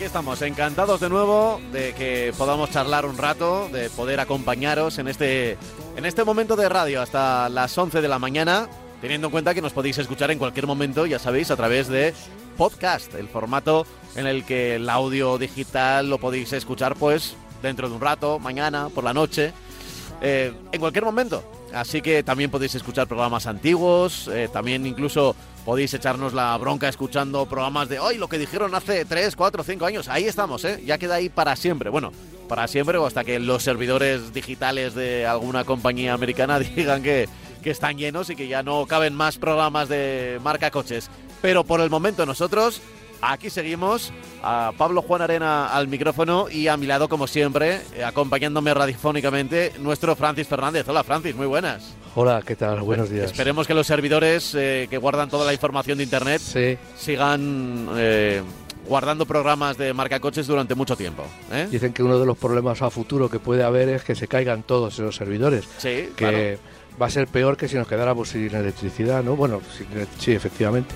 Aquí estamos, encantados de nuevo de que podamos charlar un rato, de poder acompañaros en este, en este momento de radio hasta las 11 de la mañana, teniendo en cuenta que nos podéis escuchar en cualquier momento, ya sabéis, a través de podcast, el formato en el que el audio digital lo podéis escuchar pues dentro de un rato, mañana, por la noche, eh, en cualquier momento. Así que también podéis escuchar programas antiguos, eh, también incluso podéis echarnos la bronca escuchando programas de hoy, lo que dijeron hace 3, 4, 5 años. Ahí estamos, ¿eh? Ya queda ahí para siempre. Bueno, para siempre o hasta que los servidores digitales de alguna compañía americana digan que, que están llenos y que ya no caben más programas de marca coches. Pero por el momento nosotros Aquí seguimos, a Pablo Juan Arena al micrófono y a mi lado, como siempre, eh, acompañándome radiofónicamente, nuestro Francis Fernández. Hola Francis, muy buenas. Hola, ¿qué tal? Buenos días. Esperemos que los servidores eh, que guardan toda la información de Internet Sí, sigan eh, guardando programas de marca coches durante mucho tiempo. ¿eh? dicen que uno de los problemas a futuro que puede haber es que se caigan todos esos servidores. Sí, que va a ser peor que si nos quedáramos sin electricidad, ¿no? Bueno, sin sí, efectivamente.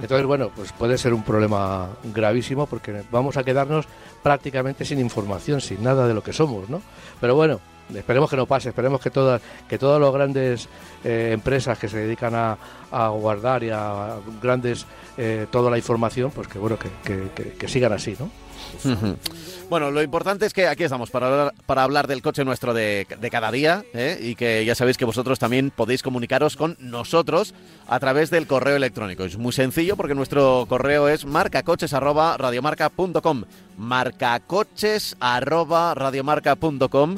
Entonces, bueno, pues puede ser un problema gravísimo porque vamos a quedarnos prácticamente sin información, sin nada de lo que somos, ¿no? Pero bueno, esperemos que no pase, esperemos que todas, que todas las grandes eh, empresas que se dedican a, guardar y a grandes eh, toda la información, pues que bueno, que, que- que- que sigan así, ¿no? Bueno, lo importante es que aquí estamos para hablar, para hablar del coche nuestro de, de cada día ¿eh? y que ya sabéis que vosotros también podéis comunicaros con nosotros a través del correo electrónico. Es muy sencillo porque nuestro correo es marcacoches@radiomarca.com, marcacoches@radiomarca.com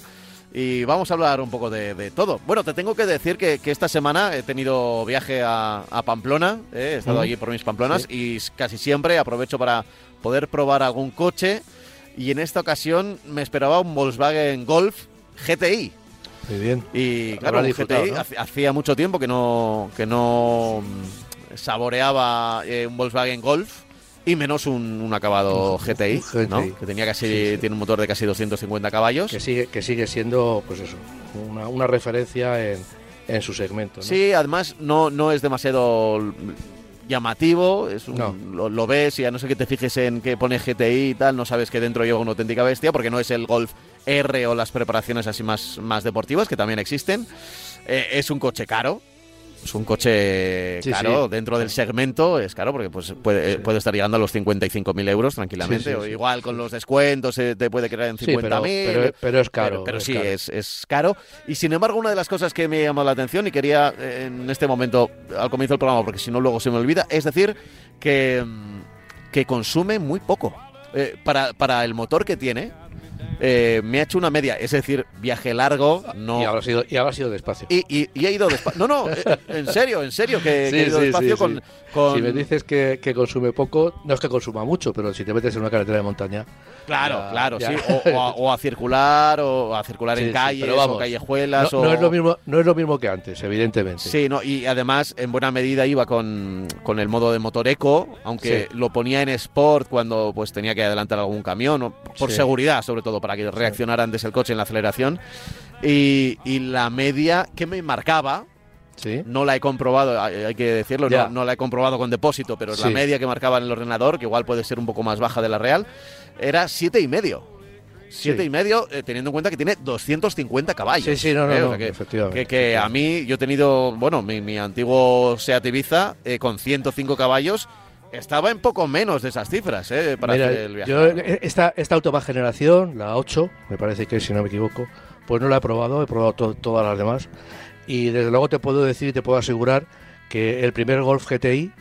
y vamos a hablar un poco de, de todo. Bueno, te tengo que decir que, que esta semana he tenido viaje a, a Pamplona, ¿eh? he estado allí por mis Pamplonas y casi siempre aprovecho para poder probar algún coche y en esta ocasión me esperaba un Volkswagen Golf GTI. Muy bien. Y claro, un GTI ¿no? hacía mucho tiempo que no, que no mm, saboreaba eh, un Volkswagen Golf y menos un, un acabado Un- GTI, un GTI. ¿no? que tenía casi Sí, sí. tiene un motor de casi 250 caballos. que sigue que sigue siendo pues eso una, una referencia en, en su segmento ¿no? Sí, además no, no es demasiado llamativo, es un- No. lo, lo ves y a no ser que te fijes en que pone GTI y tal, no sabes que dentro lleva una auténtica bestia, porque no es el Golf R o las preparaciones así más, más deportivas, que también existen. Eh, es un coche caro. Es un coche Sí, caro, sí. dentro del segmento es caro porque pues puede, puede estar llegando a los 55.000 euros tranquilamente, o igual con los descuentos eh, te puede quedar en Sí, 50.000. pero, pero, pero es caro Pero, pero es sí, caro. Es, es caro. Y sin embargo, una de las cosas que me llamó la atención y quería eh, en este momento, al comienzo del programa, porque si no luego se me olvida, es decir, que, mm, que consume muy poco. Eh, para, para el motor que tiene, eh, me ha hecho una media, es decir, viaje largo, no... y habrá sido y habrá sido despacio Y, y- y he ido despacio. No, no, eh, en serio, en serio, que, Sí, que he ido sí, despacio sí, con, sí. con- si me dices que, que consume poco no es que consuma mucho pero si te metes en una carretera de montaña Claro, Ya, claro, ya. sí. O, o a, o a circular, o a circular Sí, en sí, calles, o vamos, callejuelas. no, o... no es lo mismo no es lo mismo que antes evidentemente Sí, no, y además en buena medida iba con, con el modo de motor eco, aunque Sí. lo ponía en sport cuando pues tenía que adelantar algún camión, o por Sí. seguridad sobre todo, para que reaccionara antes el coche en la aceleración. Y, y la media que me marcaba, sí no la he comprobado, hay, que decirlo, no, no la he comprobado con depósito, pero la Sí. media que marcaba en el ordenador, que igual puede ser un poco más baja de la real, era siete y medio. Siete Sí. y medio, eh, teniendo en cuenta que tiene 250 caballos. sí sí no no, ¿eh? O no, sea que- efectivamente que, que a mí, yo he tenido, bueno, mi, mi antiguo Seat Ibiza eh, con 105 caballos estaba en poco menos de esas cifras eh, para Mira, hacer el viaje. yo eh, esta, esta última generación, la 8, me parece que si no me equivoco, pues no la he probado, he probado to- todas las demás. Y desde luego te puedo decir y te puedo asegurar que el primer Golf GTI,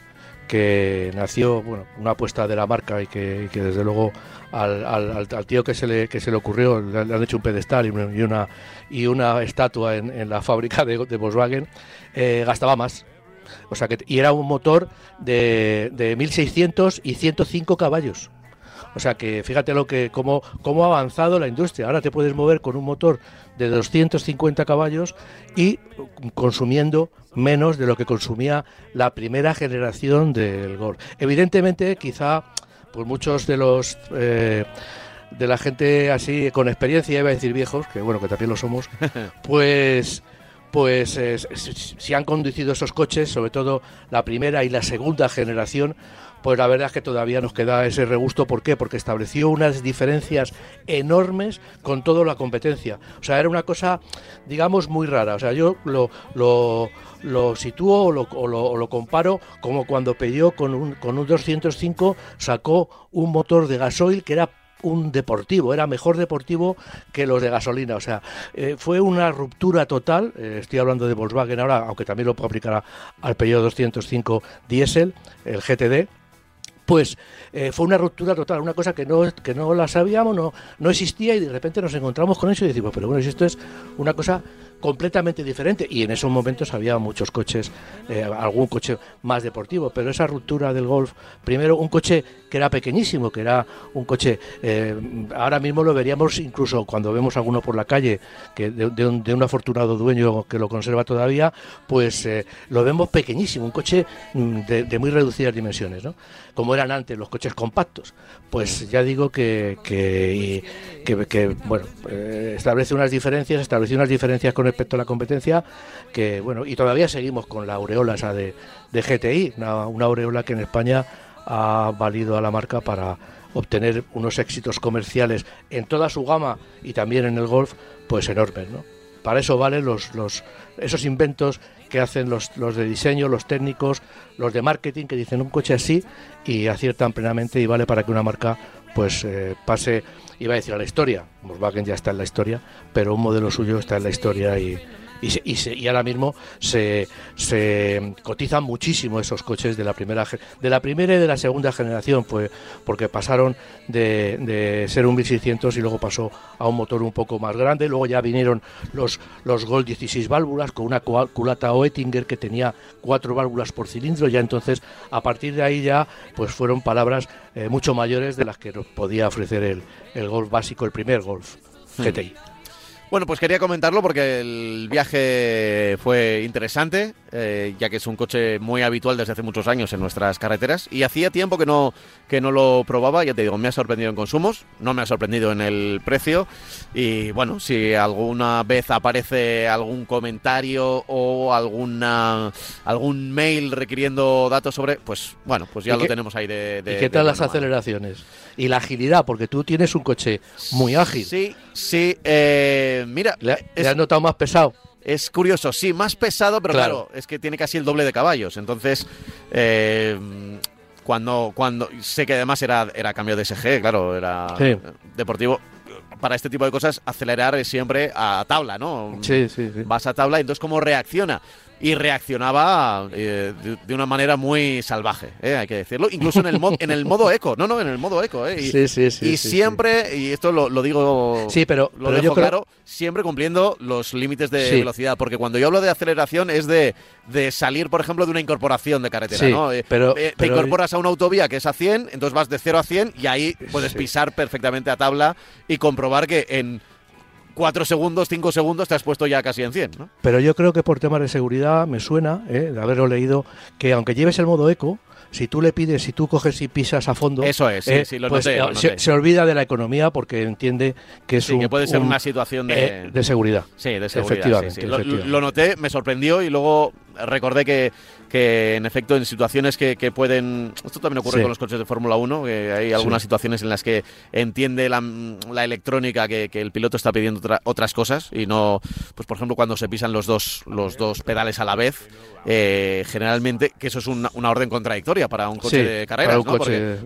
que nació, bueno, una apuesta de la marca y que, y que desde luego al, al- tío que se le, que se le ocurrió le, han- hecho un pedestal y una, y una, estatua en, la fábrica de, de Volkswagen, eh, gastaba más. O sea que, y era un motor de, de 1600 y 105 caballos. O sea que fíjate lo que cómo, cómo ha avanzado la industria. Ahora te puedes mover con un motor de 250 caballos y consumiendo menos de lo que consumía la primera generación del Golf. Evidentemente, quizá pues muchos de los eh, de la gente así con experiencia, iba a decir viejos, que bueno, que también lo somos, pues pues eh, si han conducido esos coches, sobre todo la primera y la segunda generación, pues la verdad es que todavía nos queda ese regusto. ¿Por qué? Porque estableció unas diferencias enormes con toda la competencia. O sea, era una cosa, digamos, muy rara. O sea, yo lo, lo, sitúo o lo, lo, comparo como cuando Peugeot con un, con un 205 sacó un motor de gasoil que era un deportivo, era mejor deportivo que los de gasolina. O sea, eh, fue una ruptura total. Eh, estoy hablando de Volkswagen ahora, aunque también lo puedo aplicar al Peugeot 205 diésel, el GTD pues eh, fue una ruptura total, una cosa que no, que no la sabíamos, no, no existía y de repente nos encontramos con eso y decimos, pero bueno, si esto es una cosa completamente diferente. Y en esos momentos había muchos coches, eh, algún coche más deportivo, pero esa ruptura del Golf, primero un coche que era pequeñísimo, que era un coche, eh, ahora mismo lo veríamos incluso cuando vemos alguno por la calle, que de, un, afortunado dueño que lo conserva todavía, pues eh, lo vemos pequeñísimo, un coche mm, de, muy reducidas dimensiones, ¿no? como eran antes los coches compactos. Pues ya digo que, que, bueno, establece unas diferencias, establece unas diferencias con respecto a la competencia, que bueno, y todavía seguimos con la aureola esa de, de GTI, una, una aureola que en España ha valido a la marca para obtener unos éxitos comerciales en toda su gama y también en el golf, pues enormes, ¿no? Para eso valen los, los, esos inventos que hacen los, los de diseño, los técnicos, los de marketing, que dicen un coche así y aciertan plenamente y vale para que una marca pues eh, pase iba a decir a la historia, Volkswagen ya está en la historia, pero un modelo suyo está en la historia y, y, ahora mismo se, se, cotizan muchísimo esos coches de la primera de la primera y de la segunda generación pues porque pasaron de, de, ser un 1600 y luego pasó a un motor un poco más grande. Luego ya vinieron los los Gol 16 válvulas con una culata Oettinger que tenía cuatro válvulas por cilindro. Ya entonces a partir de ahí ya pues fueron palabras eh, mucho mayores de las que nos podía ofrecer el, el Golf básico el primer Golf hmm. GTI bueno, pues quería comentarlo porque el viaje fue interesante, eh, ya que es un coche muy habitual desde hace muchos años en nuestras carreteras y hacía tiempo que no, que no lo probaba, ya te digo, me ha sorprendido en consumos, no me ha sorprendido en el precio y bueno, si alguna vez aparece algún comentario o alguna algún mail requiriendo datos sobre, pues bueno, pues ya lo tenemos ahí de... ¿Y qué tal las aceleraciones? Y la agilidad, porque tú tienes un coche muy ágil. Sí, sí, eh mira. ¿Le, has notado más pesado? Es curioso, sí, más pesado, pero claro, es que tiene casi el doble de caballos. Entonces, eh, cuando, cuando sé que además era, era cambio de SG, claro, era deportivo. Para este tipo de cosas, acelerar es siempre a tabla, ¿no? Sí, sí, sí. Vas a tabla, entonces, ¿cómo reacciona? Y reaccionaba eh, de, una manera muy salvaje, eh, hay que decirlo, incluso en el, en el modo eco, no, no, en el modo eco, eh, y, sí, sí, sí, y siempre, y esto lo, digo, sí, pero, lo dejo claro, siempre cumpliendo los límites de velocidad, porque cuando yo hablo de aceleración es de, de salir, por ejemplo, de una incorporación de carretera, ¿no? Eh, pero, te incorporas a una autovía que es a 100, entonces vas de 0 a 100 y ahí puedes pisar perfectamente a tabla y comprobar que en cuatro segundos, cinco segundos te has puesto ya casi en 100. ¿no? Pero yo creo que por temas de seguridad me suena, ¿eh? de haberlo leído, que aunque lleves el modo eco, si tú le pides, si tú coges y pisas a fondo, eso es, sí, eh, lo pues, eh, Se, olvida de la economía porque entiende que es que puede ser una situación de, de seguridad. Sí, de seguridad. Efectivamente, lo, noté, me sorprendió y luego recordé que que en efecto en situaciones que, pueden... Esto también ocurre con los coches de Fórmula 1, que hay algunas situaciones en las que entiende la, electrónica que, el piloto está pidiendo otras cosas y no, pues por ejemplo cuando se pisan los dos, los dos pedales a la vez, eh, generalmente, que eso es una, orden contradictoria para un coche de carreras, ¿no?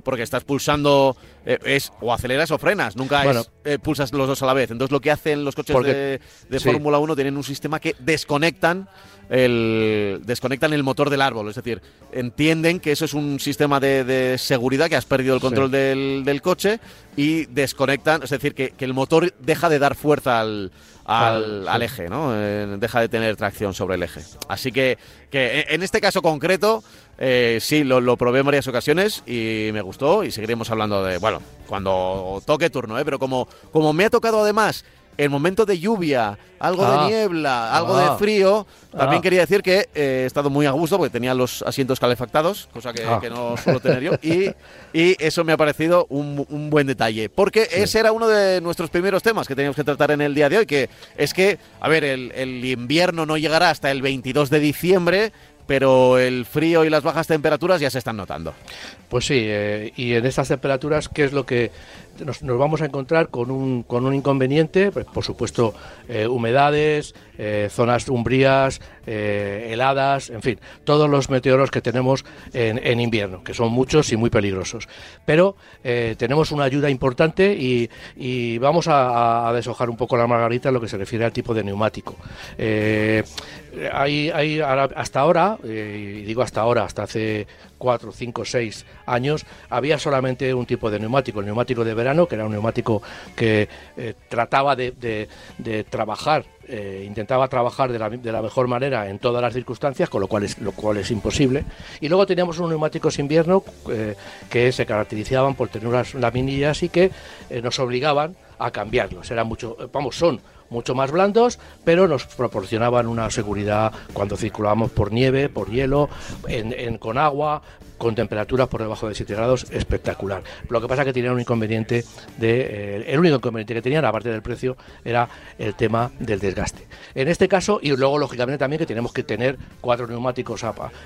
porque, estás pulsando, eh, es o aceleras o frenas, nunca es, eh, pulsas los dos a la vez. Entonces lo que hacen los coches de, de Fórmula 1 tienen un sistema que desconectan el, desconectan el motor del árbol, es decir, entienden que eso es un sistema de, seguridad, que has perdido el control del, del, coche y desconectan, es decir, que, que, el motor deja de dar fuerza al, al, eje, ¿no? Eh, deja de tener tracción sobre el eje. Así que, que en este caso concreto, eh, sí, lo, lo, probé en varias ocasiones y me gustó y seguiremos hablando de, bueno, cuando toque turno, ¿eh? Pero como, como me ha tocado además el momento de lluvia, algo de ah. niebla, algo de ah. frío, también ah. quería decir que eh, he estado muy a gusto porque tenía los asientos calefactados, cosa que, no suelo tener yo, y, eso me ha parecido un, buen detalle. Porque ese era uno de nuestros primeros temas que teníamos que tratar en el día de hoy, que es que, a ver, el, el invierno no llegará hasta el 22 de diciembre, pero el frío y las bajas temperaturas ya se están notando. Pues sí, eh, y en estas temperaturas, ¿qué es lo que nos, vamos a encontrar con un, con un inconveniente? Pues, por supuesto, eh, humedades, eh, zonas umbrías, heladas, en fin, todos los meteoros que tenemos en, invierno, que son muchos y muy peligrosos. Pero tenemos una ayuda importante y, vamos a, deshojar un poco la margarita en lo que se refiere al tipo de neumático. hay, hasta ahora, y digo hasta ahora, hasta hace 4, 5, 6 años, había solamente un tipo de neumático, el neumático de verano, que era un neumático que eh, trataba de, trabajar, eh, intentaba trabajar de la, de la, mejor manera en todas las circunstancias, con lo cual es, lo cual es imposible. Y luego teníamos unos neumáticos invierno eh, que se caracterizaban por tener unas laminillas y que nos obligaban a cambiarlos. Era mucho, vamos, son mucho más blandos, pero nos proporcionaban una seguridad cuando circulábamos por nieve, por hielo, en, con agua, con temperaturas por debajo de 7 grados, espectacular. Lo que pasa es que tenían un inconveniente, de, eh, el único inconveniente que tenían, aparte del precio, era el tema del desgaste. En este caso, y luego lógicamente también que tenemos que tener cuatro neumáticos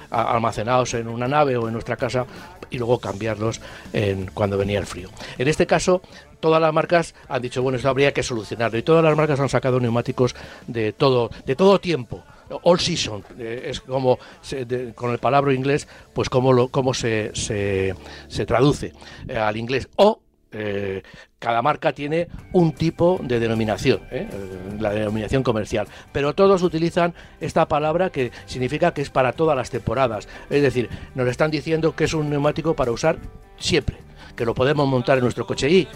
almacenados en una nave o en nuestra casa y luego cambiarlos en, cuando venía el frío. En este caso, todas las marcas han dicho, bueno, esto habría que solucionarlo. Y todas las marcas han sacado neumáticos de todo, de todo tiempo. All season, eh, es como con el palabra inglés, pues cómo, lo, cómo se, se, traduce eh, al inglés. O eh, cada marca tiene un tipo de denominación, la denominación comercial, pero todos utilizan esta palabra que significa que es para todas las temporadas. Es decir, nos están diciendo que es un neumático para usar siempre que lo podemos montar en nuestro coche. Y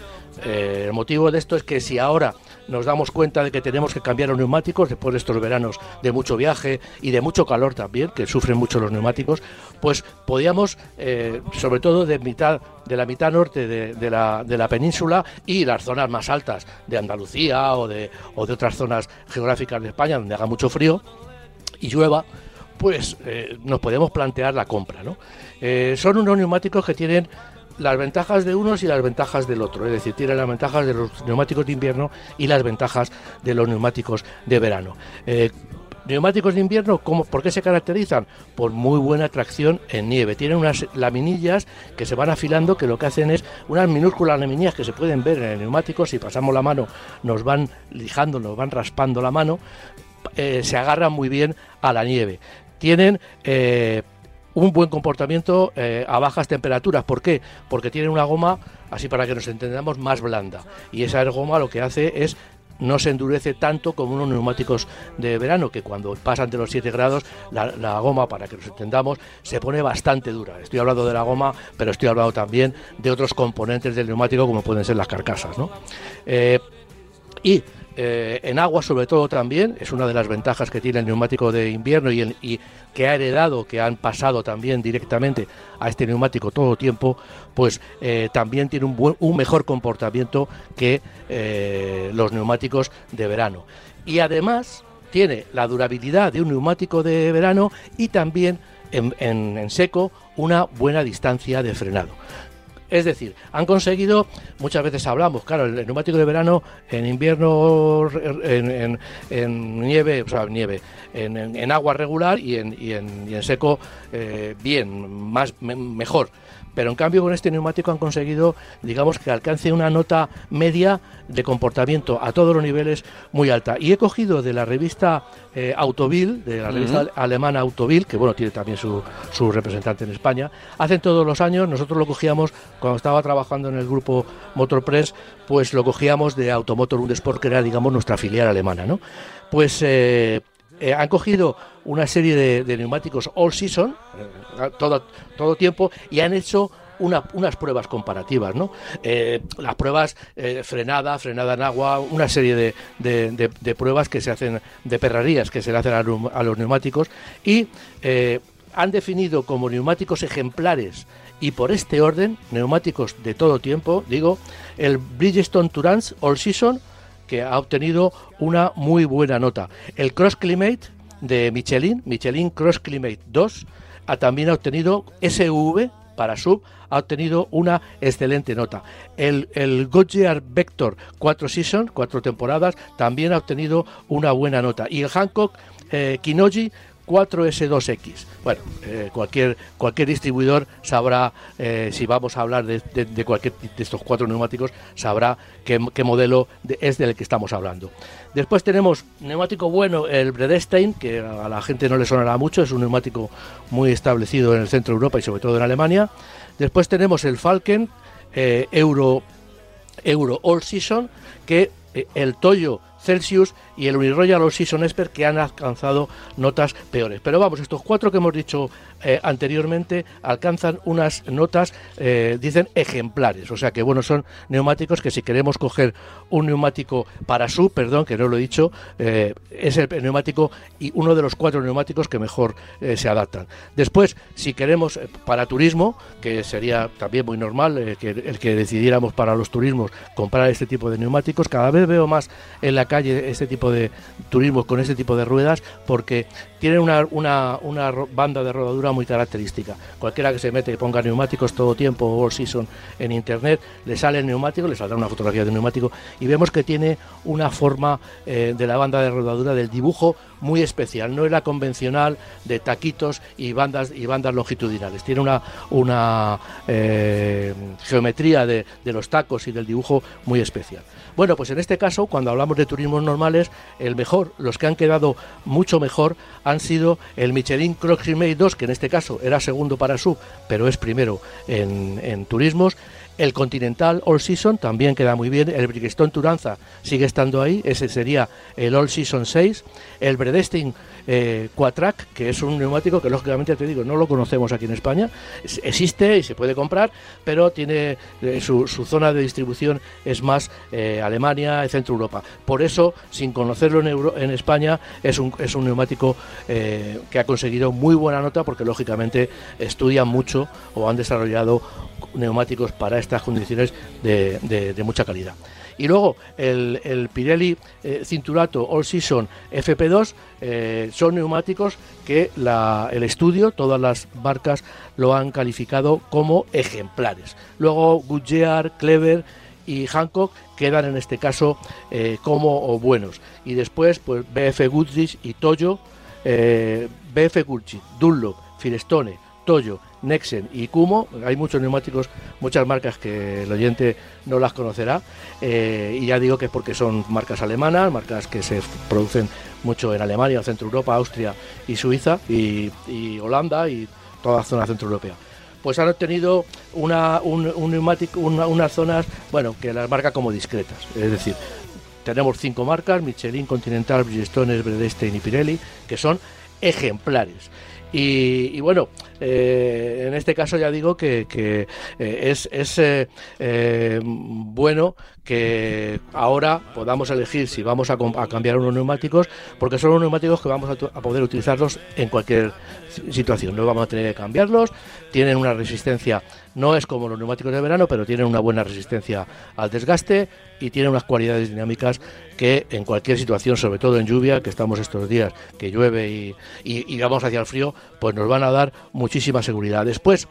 eh, el motivo de esto es que si ahora nos damos cuenta de que tenemos que cambiar los neumáticos después de estos veranos de mucho viaje y de mucho calor también, que sufren mucho los neumáticos, pues podíamos, eh, sobre todo de mitad de la mitad norte de, la, de, la, península y las zonas más altas de Andalucía o de, o de otras zonas geográficas de España donde haga mucho frío y llueva, pues eh, nos podemos plantear la compra. ¿no? son unos neumáticos que tienen las ventajas de unos y las ventajas del otro. Es decir, tiene las ventajas de los neumáticos de invierno y las ventajas de los neumáticos de verano. Eh, neumáticos de invierno, ¿cómo, ¿por qué se caracterizan? Por muy buena tracción en nieve. Tienen unas laminillas que se van afilando, que lo que hacen es unas minúsculas laminillas que se pueden ver en el neumático. Si pasamos la mano, nos van lijando, nos van raspando la mano. Eh, se agarran muy bien a la nieve. Tienen eh, un buen comportamiento eh, a bajas temperaturas. ¿Por qué? Porque tiene una goma, así para que nos entendamos, más blanda. Y esa goma lo que hace es no se endurece tanto como unos neumáticos de verano, que cuando pasan de los 7 grados, la, goma, para que nos entendamos, se pone bastante dura. Estoy hablando de la goma, pero estoy hablando también de otros componentes del neumático, como pueden ser las carcasas. ¿no? Eh, y eh, en agua sobre todo también, es una de las ventajas que tiene el neumático de invierno y, que ha heredado, que han pasado también directamente a este neumático todo tiempo, pues eh, también tiene un, buen, un mejor comportamiento que eh, los neumáticos de verano. Y además tiene la durabilidad de un neumático de verano y también en seco una buena distancia de frenado. Es decir, han conseguido, muchas veces hablamos, claro, el neumático de verano, en invierno, en, nieve, o sea, nieve, en, agua regular y en, y en seco, eh, bien, más, mejor pero en cambio con este neumático han conseguido, digamos, que alcance una nota media de comportamiento a todos los niveles muy alta. Y he cogido de la revista eh, Autovil, de la revista alemana Autovil, que bueno, tiene también su, su representante en España, hacen todos los años, nosotros lo cogíamos cuando estaba trabajando en el grupo Motorpress, pues lo cogíamos de Automotor Sport, que era, digamos, nuestra filial alemana, ¿no? Pues... Eh, eh, han cogido una serie de, neumáticos all season, eh, todo, todo tiempo, y han hecho unas pruebas comparativas, ¿no? Eh, las pruebas frenada, frenada en agua, una serie de, pruebas que se hacen de perrarías que se le hacen a, los neumáticos y han definido como neumáticos ejemplares y por este orden, neumáticos de todo tiempo, digo, el Bridgestone Tourance All Season, que ha obtenido una muy buena nota. El Cross Climate de Michelin, Michelin Cross Climate 2, ha también ha obtenido SV para sub, ha obtenido una excelente nota. El, el Goodyear Vector 4 Season, 4 temporadas, también ha obtenido una buena nota. Y el Hancock eh, Kinoji 4S2X. Bueno, eh, cualquier, cualquier distribuidor sabrá, eh, si vamos a hablar de, cualquier de estos cuatro neumáticos, sabrá qué, modelo es del que estamos hablando. Después tenemos neumático bueno, el Bredestein, que a la gente no le sonará mucho, es un neumático muy establecido en el centro de Europa y sobre todo en Alemania. Después tenemos el Falken eh, Euro, Euro All Season, que el Toyo Celsius y el Uniroyal All Season Expert que han alcanzado notas peores. Pero vamos, estos cuatro que hemos dicho eh, anteriormente alcanzan unas notas, eh, dicen, ejemplares. O sea que, bueno, son neumáticos que si queremos coger un neumático para su, perdón, que no lo he dicho, eh, es el, neumático y uno de los cuatro neumáticos que mejor se adaptan. Después, si queremos para turismo, que sería también muy normal que el que decidiéramos para los turismos comprar este tipo de neumáticos, cada vez veo más en la calle este tipo de turismo con este tipo de ruedas porque tienen una, una, una banda de rodadura muy característica. Cualquiera que se mete y ponga neumáticos todo tiempo o all season en internet, le sale el neumático, le saldrá una fotografía de neumático y vemos que tiene una forma eh, de la banda de rodadura del dibujo muy especial. No es la convencional de taquitos y bandas y bandas longitudinales. Tiene una, una eh, geometría de, de los tacos y del dibujo muy especial. Bueno, pues en este caso, cuando hablamos de turismos normales, el mejor, los que han quedado mucho mejor, han sido el Michelin Croix 2, que en este caso era segundo para sub, pero es primero en, en turismos. El Continental All Season también queda muy bien. El Bridgestone Turanza sigue estando ahí. Ese sería el All Season 6. El Bredestin eh, que es un neumático que lógicamente te digo, no lo conocemos aquí en España. Existe y se puede comprar, pero tiene eh, su, zona de distribución es más eh, Alemania y Centro Europa. Por eso, sin conocerlo en, en España, es un, es un neumático eh, que ha conseguido muy buena nota porque lógicamente estudian mucho o han desarrollado neumáticos para estas condiciones de, mucha calidad. Y luego el, Pirelli eh, Cinturato All Season FP2 eh, son neumáticos que el estudio, todas las marcas lo han calificado como ejemplares. Luego Goodyear, Clever y Hancock quedan en este caso eh, como buenos. Y después pues BF Goodrich y Toyo, BF Goodrich, Dunlop, Firestone, Toyo Nexen y Kumo. Hay muchos neumáticos, muchas marcas que el oyente no las conocerá. Eh, y ya digo que es porque son marcas alemanas, marcas que se producen mucho en Alemania, Centro Europa, Austria y Suiza y, Holanda y toda la zona centroeuropea. Pues han obtenido una, un, neumático, unas zonas, bueno, que las marca como discretas. Es decir, tenemos cinco marcas, Michelin, Continental, Bridgestone, Bredestein y Pirelli, que son ejemplares. Y, bueno, eh, en este caso ya digo que, eh, es, eh, bueno que ahora podamos elegir si vamos a, cambiar unos neumáticos, porque son unos neumáticos que vamos a, poder utilizarlos en cualquier situación. No vamos a tener que cambiarlos, tienen una resistencia, no es como los neumáticos de verano, pero tienen una buena resistencia al desgaste y tienen unas cualidades dinámicas que en cualquier situación, sobre todo en lluvia, que estamos estos días, que llueve y, y vamos hacia el frío, pues nos van a dar muchísima seguridad. Después,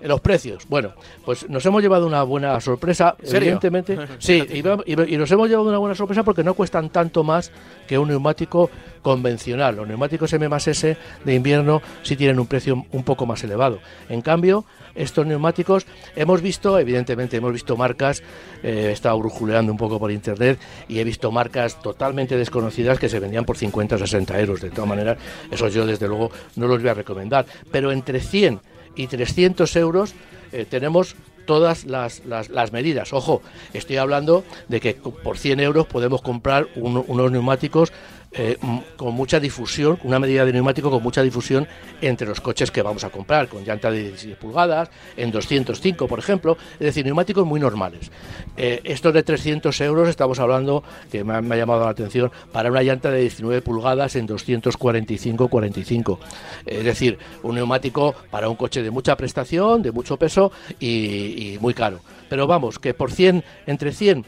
los precios. Bueno, pues nos hemos llevado una buena sorpresa, evidentemente. Sí, y, nos hemos llevado una buena sorpresa porque no cuestan tanto más que un neumático convencional. Los neumáticos M S de invierno sí tienen un precio un poco más elevado. En cambio, estos neumáticos hemos visto, evidentemente, hemos visto marcas, eh, he estado brujuleando un poco por internet y he visto marcas totalmente desconocidas que se vendían por 50 o 60 euros. De todas maneras, eso yo desde luego no los voy a recomendar. Pero entre 100 y 300 euros eh, tenemos todas las, las, medidas. Ojo, estoy hablando de que por 100 euros podemos comprar unos neumáticos eh, con mucha difusión, una medida de neumático con mucha difusión entre los coches que vamos a comprar, con llanta de 16 pulgadas, en 205 por ejemplo, es decir, neumáticos muy normales. Eh, estos de 300 euros estamos hablando, que me ha, llamado la atención, para una llanta de 19 pulgadas en 245-45. Es decir, un neumático para un coche de mucha prestación, de mucho peso y, y muy caro. Pero vamos, que por 100, entre 100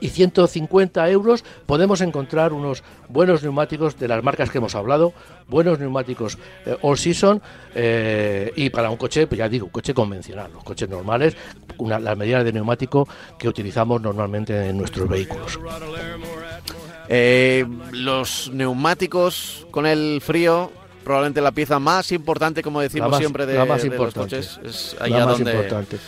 y 150 euros podemos encontrar unos buenos neumáticos de las marcas que hemos hablado, buenos neumáticos eh, all season eh, y para un coche, pues ya digo, un coche convencional, los coches normales, una, las medidas de neumático que utilizamos normalmente en nuestros vehículos. Eh, los neumáticos con el frío probablemente la pieza más importante, como decimos más, siempre, de, la más de los coches. Es la más donde... importante.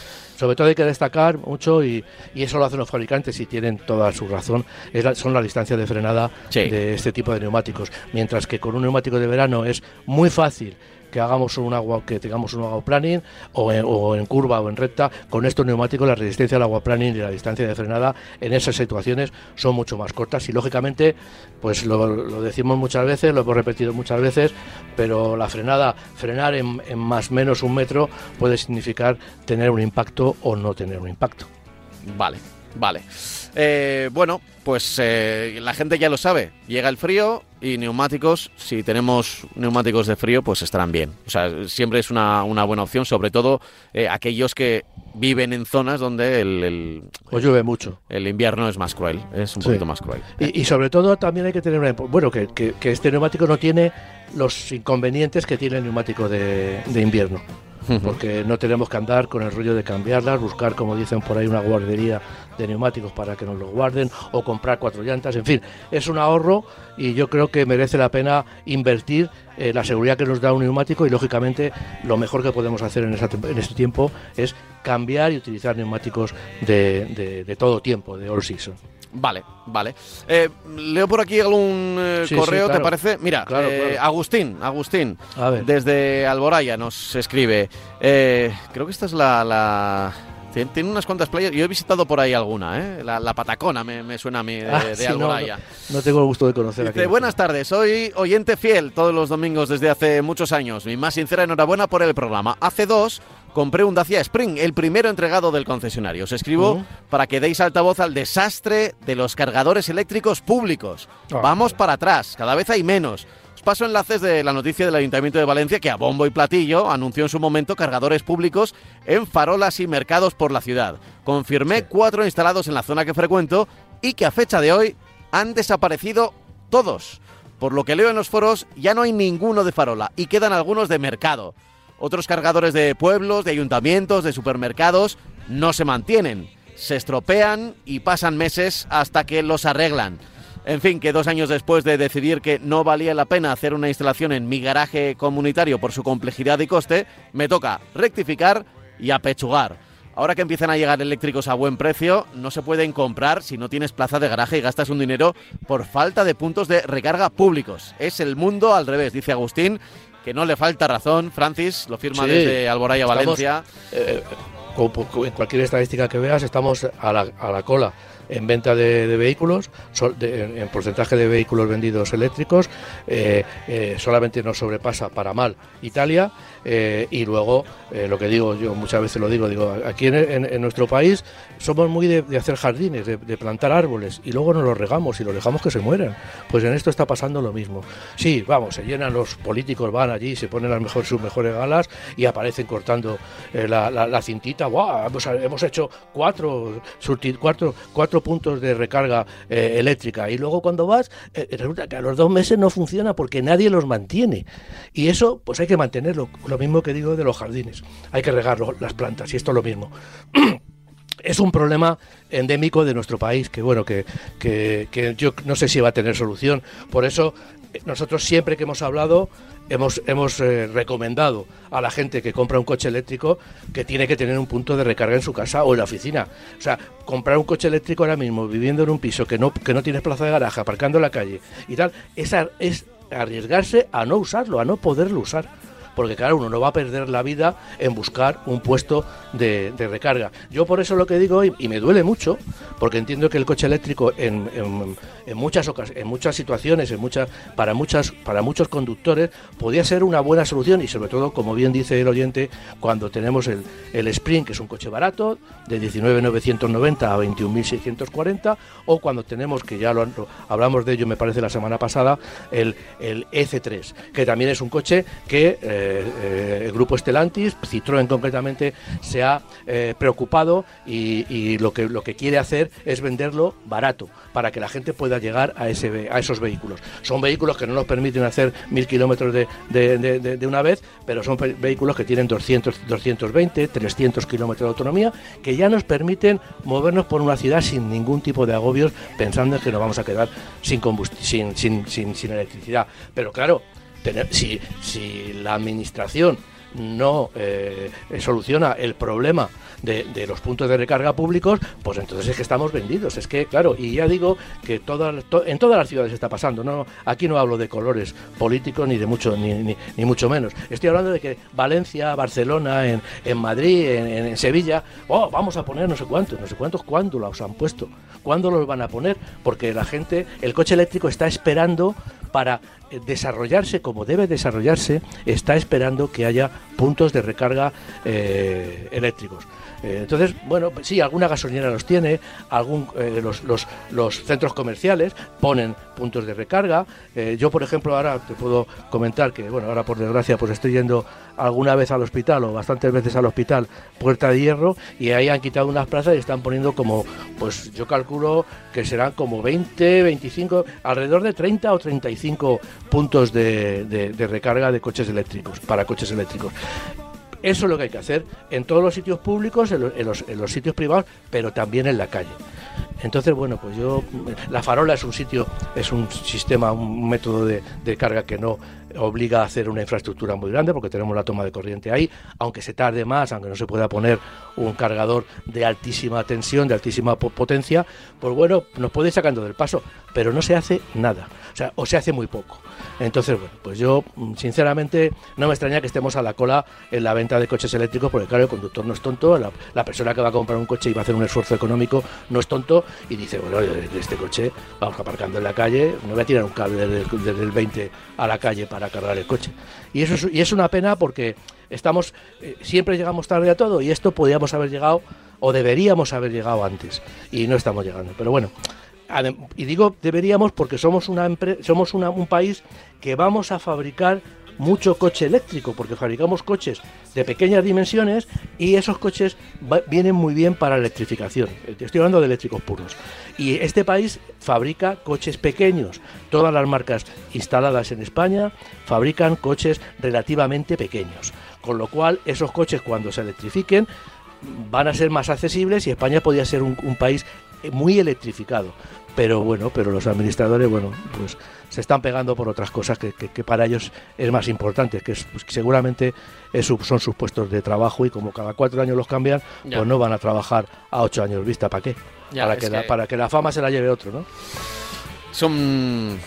Sobre todo hay que destacar mucho, y, y, eso lo hacen los fabricantes y tienen toda su razón, es la, son las distancias de frenada Sí. de este tipo de neumáticos. Mientras que con un neumático de verano es muy fácil que hagamos un agua que tengamos un agua planning o en, o en curva o en recta con estos neumáticos la resistencia al agua planning y la distancia de frenada en esas situaciones son mucho más cortas y lógicamente pues lo, lo decimos muchas veces lo hemos repetido muchas veces pero la frenada frenar en, en más menos un metro puede significar tener un impacto o no tener un impacto Vale, vale. Eh, bueno, pues eh, la gente ya lo sabe. Llega el frío y neumáticos, si tenemos neumáticos de frío, pues estarán bien. O sea, siempre es una, una buena opción, sobre todo eh, aquellos que viven en zonas donde el, el, o llueve mucho. el invierno es más cruel, es un Sí. poquito más cruel. Y, y sobre todo también hay que tener una, bueno que, que- que este neumático no tiene los inconvenientes que tiene el neumático de, de invierno porque no tenemos que andar con el rollo de cambiarlas, buscar, como dicen por ahí, una guardería de neumáticos para que nos los guarden o comprar cuatro llantas, en fin, es un ahorro y yo creo que merece la pena invertir eh, la seguridad que nos da un neumático y lógicamente lo mejor que podemos hacer en, esa en este tiempo es cambiar y utilizar neumáticos de- de todo tiempo, de all season. Vale, vale. Eh, leo por aquí algún eh, Sí, sí, correo, ¿te parece? Mira, Claro, eh, claro. Agustín, Agustín, A ver. desde Alboraya nos escribe. eh, creo que esta es la, la- Tien- Tiene unas cuantas playas. Yo he visitado por ahí alguna, ¿eh? La, la Patacona me, me suena a mí, de, Ah, de sí, no, Alboraya. no, no tengo el gusto de conocer Dice, buenas tardes, soy oyente fiel todos los domingos desde hace muchos años. Mi más sincera enhorabuena por el programa. Hace dos compré un Dacia Spring, el primero entregado del concesionario. Os escribo Ujú. para que deis altavoz al desastre de los cargadores eléctricos públicos. Ah. Vamos para atrás, cada vez hay menos. Os paso enlaces de la noticia del Ayuntamiento de Valencia que a bombo y platillo anunció en su momento cargadores públicos en farolas y mercados por la ciudad. Confirmé Sí. cuatro instalados en la zona que frecuento y que a fecha de hoy han desaparecido todos. Por lo que leo en los foros, ya no hay ninguno de farola y quedan algunos de mercado. Otros cargadores de pueblos, de ayuntamientos, de supermercados no se mantienen. Se estropean y pasan meses hasta que los arreglan. En fin, que dos años después de decidir que no valía la pena hacer una instalación en mi garaje comunitario por su complejidad y coste, me toca rectificar y apechugar. Ahora que empiezan a llegar eléctricos a buen precio, no se pueden comprar si no tienes plaza de garaje y gastas un dinero por falta de puntos de recarga públicos. Es el mundo al revés, dice Agustín, que no le falta razón. Francis lo firma Sí, desde Alboraya, estamos- Valencia. eh, en cualquier estadística que veas, estamos a la, a la cola en venta de, de vehículos, sol- de- en, en porcentaje de vehículos vendidos eléctricos, eh, eh, solamente nos sobrepasa para mal Italia eh, y luego eh, lo que digo, yo muchas veces lo digo, digo aquí en, en- nuestro país somos muy de, hacer jardines, de, plantar árboles y luego nos los regamos y los dejamos que se mueran. Pues en esto está pasando lo mismo. Sí, vamos, se llenan los políticos, van allí, se ponen las mejor, sus mejores galas y aparecen cortando eh, la, cintita. ¡Guau! Hemos, hemos hecho cuatro, cuatro, cuatro puntos de recarga eh, eléctrica y luego cuando vas, resulta que a los dos meses no funciona porque nadie los mantiene. Y eso, pues hay que mantenerlo. Lo mismo que digo de los jardines. Hay que regar las plantas y esto es lo mismo. Es un problema endémico de nuestro país que bueno que, que, que yo no sé si va a tener solución. Por eso eh, nosotros siempre que hemos hablado hemos hemos eh, recomendado a la gente que compra un coche eléctrico que tiene que tener un punto de recarga en su casa o en la oficina. O sea comprar un coche eléctrico ahora mismo viviendo en un piso que no que no tienes plaza de garaje aparcando en la calle y tal es, es arriesgarse a no usarlo a no poderlo usar porque claro, uno no va a perder la vida en buscar un puesto de, de recarga. Yo por eso lo que digo, y, y me duele mucho, porque entiendo que el coche eléctrico en, en- en muchas en muchas situaciones, en muchas para muchas para muchos conductores podría ser una buena solución y sobre todo, como bien dice el oyente, cuando tenemos el, el Sprint, que es un coche barato, de 19.990 a 21.640, o cuando tenemos, que ya lo, hablamos de ello, me parece, la semana pasada, el, el EC3, que también es un coche que eh, eh, el grupo Stellantis, Citroën concretamente, se ha eh, preocupado y, lo, que, lo que quiere hacer es venderlo barato para que la gente pueda llegar a, ese, a esos vehículos. Son vehículos que no nos permiten hacer mil kilómetros de, de, una vez, pero son vehículos que tienen 200, 220, 300 kilómetros de autonomía, que ya nos permiten movernos por una ciudad sin ningún tipo de agobios, pensando en que nos vamos a quedar sin, sin, sin, sin, sin electricidad. Pero claro, si, si la administración no eh, soluciona el problema de, los puntos de recarga públicos, pues entonces es que estamos vendidos. Es que, claro, y ya digo que en todas las ciudades está pasando. No, aquí no hablo de colores políticos ni de mucho, ni, ni, mucho menos. Estoy hablando de que Valencia, Barcelona, en, en Madrid, en, Sevilla, oh, vamos a poner no sé cuántos, no sé cuántos, ¿cuándo los han puesto? ¿Cuándo los van a poner? Porque la gente, el coche eléctrico está esperando para desarrollarse como debe desarrollarse, está esperando que haya puntos de recarga eh, eléctricos. Eh, entonces, bueno, sí, alguna gasolinera los tiene, algún, los, los, los, centros comerciales ponen puntos de recarga. yo, por ejemplo, ahora te puedo comentar que, bueno, ahora por desgracia, pues estoy yendo alguna vez al hospital o bastantes veces al hospital Puerta de Hierro y ahí han quitado unas plazas y están poniendo como, pues yo calculo que serán como 20, 25, alrededor de 30 o 35 puntos de, recarga de coches eléctricos, para coches eléctricos. Eso es lo que hay que hacer en todos los sitios públicos, en los, sitios privados, pero también en la calle. Entonces, bueno, pues yo, la farola es un sitio, es un sistema, un método de, carga que no obliga a hacer una infraestructura muy grande porque tenemos la toma de corriente ahí, aunque se tarde más, aunque no se pueda poner un cargador de altísima tensión, de altísima potencia, pues bueno, nos puede ir sacando del paso, pero no se hace nada, o sea, o se hace muy poco. Entonces, bueno, pues yo mm, sinceramente no me extraña que estemos a la cola en la venta de coches eléctricos, porque claro, el conductor no es tonto, la, persona que va a comprar un coche y va a hacer un esfuerzo económico no es tonto y dice, bueno, este coche vamos aparcando en la calle, no voy a tirar un cable desde, el 20 a la calle para cargar el coche. Y eso es, y es una pena porque estamos eh, siempre llegamos tarde a todo y esto podríamos haber llegado o deberíamos haber llegado antes y no estamos llegando. Pero bueno, y digo deberíamos porque somos una somos un país que vamos a fabricar mucho coche eléctrico, porque fabricamos coches de pequeñas dimensiones y esos coches vienen muy bien para electrificación. Estoy hablando de eléctricos puros. Y este país fabrica coches pequeños. Todas las marcas instaladas en España fabrican coches relativamente pequeños. Con lo cual, esos coches cuando se electrifiquen van a ser más accesibles y España podría ser un, un país muy electrificado. Pero bueno, pero los administradores, bueno, pues se están pegando por otras cosas que, para ellos es más importante, que, pues, seguramente son sus puestos de trabajo y como cada cuatro años los cambian, pues no van a trabajar a ocho años vista, ¿para qué? para, que, La, para que la fama se la lleve otro, ¿no? Son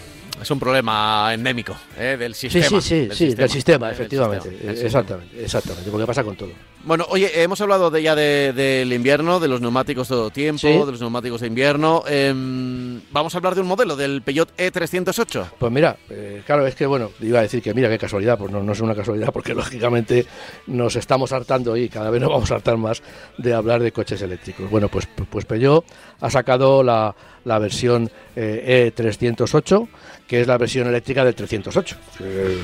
es un problema endémico ¿eh? del sistema. Sí, sí, sí, del, sistema, efectivamente. exactamente, exactamente, porque pasa con todo. Bueno, oye, hemos hablado de ya del invierno, de los neumáticos todo tiempo, de los neumáticos de invierno. Em, vamos a hablar de un modelo, del Peugeot E308. Pues mira, eh, claro, es que bueno, iba a decir que mira qué casualidad, pues no, no es una casualidad, porque lógicamente nos estamos hartando y cada vez nos vamos a hartar más de hablar de coches eléctricos. Bueno, pues, pues Peugeot ha sacado la, la versión E308 e que es la versión eléctrica del 308. Eh,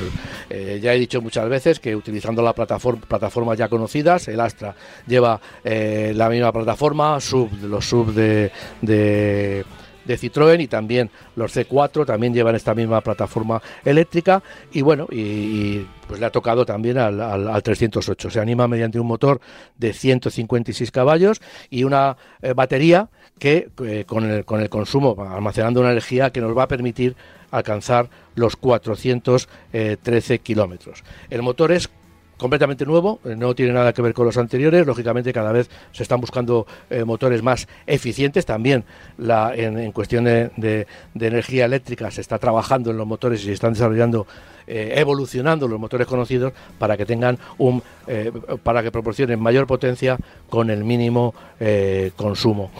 eh, ya he dicho muchas veces que utilizando la plataforma, plataformas ya conocidas, el Astra lleva eh, la misma plataforma, sub, los sub de, de de Citroën y también los C4 también llevan esta misma plataforma eléctrica y bueno, y, pues le ha tocado también al, al, 308. Se anima mediante un motor de 156 caballos y una batería que con, el, con el consumo, almacenando una energía que nos va a permitir alcanzar los 413 kilómetros. El motor es completamente nuevo, eh, no tiene nada que ver con los anteriores. Lógicamente, cada vez se están buscando eh, motores más eficientes. También la, en, cuestión de, energía eléctrica se está trabajando en los motores y se están desarrollando, eh, evolucionando los motores conocidos para que tengan un, para que proporcionen mayor potencia con el mínimo consumo.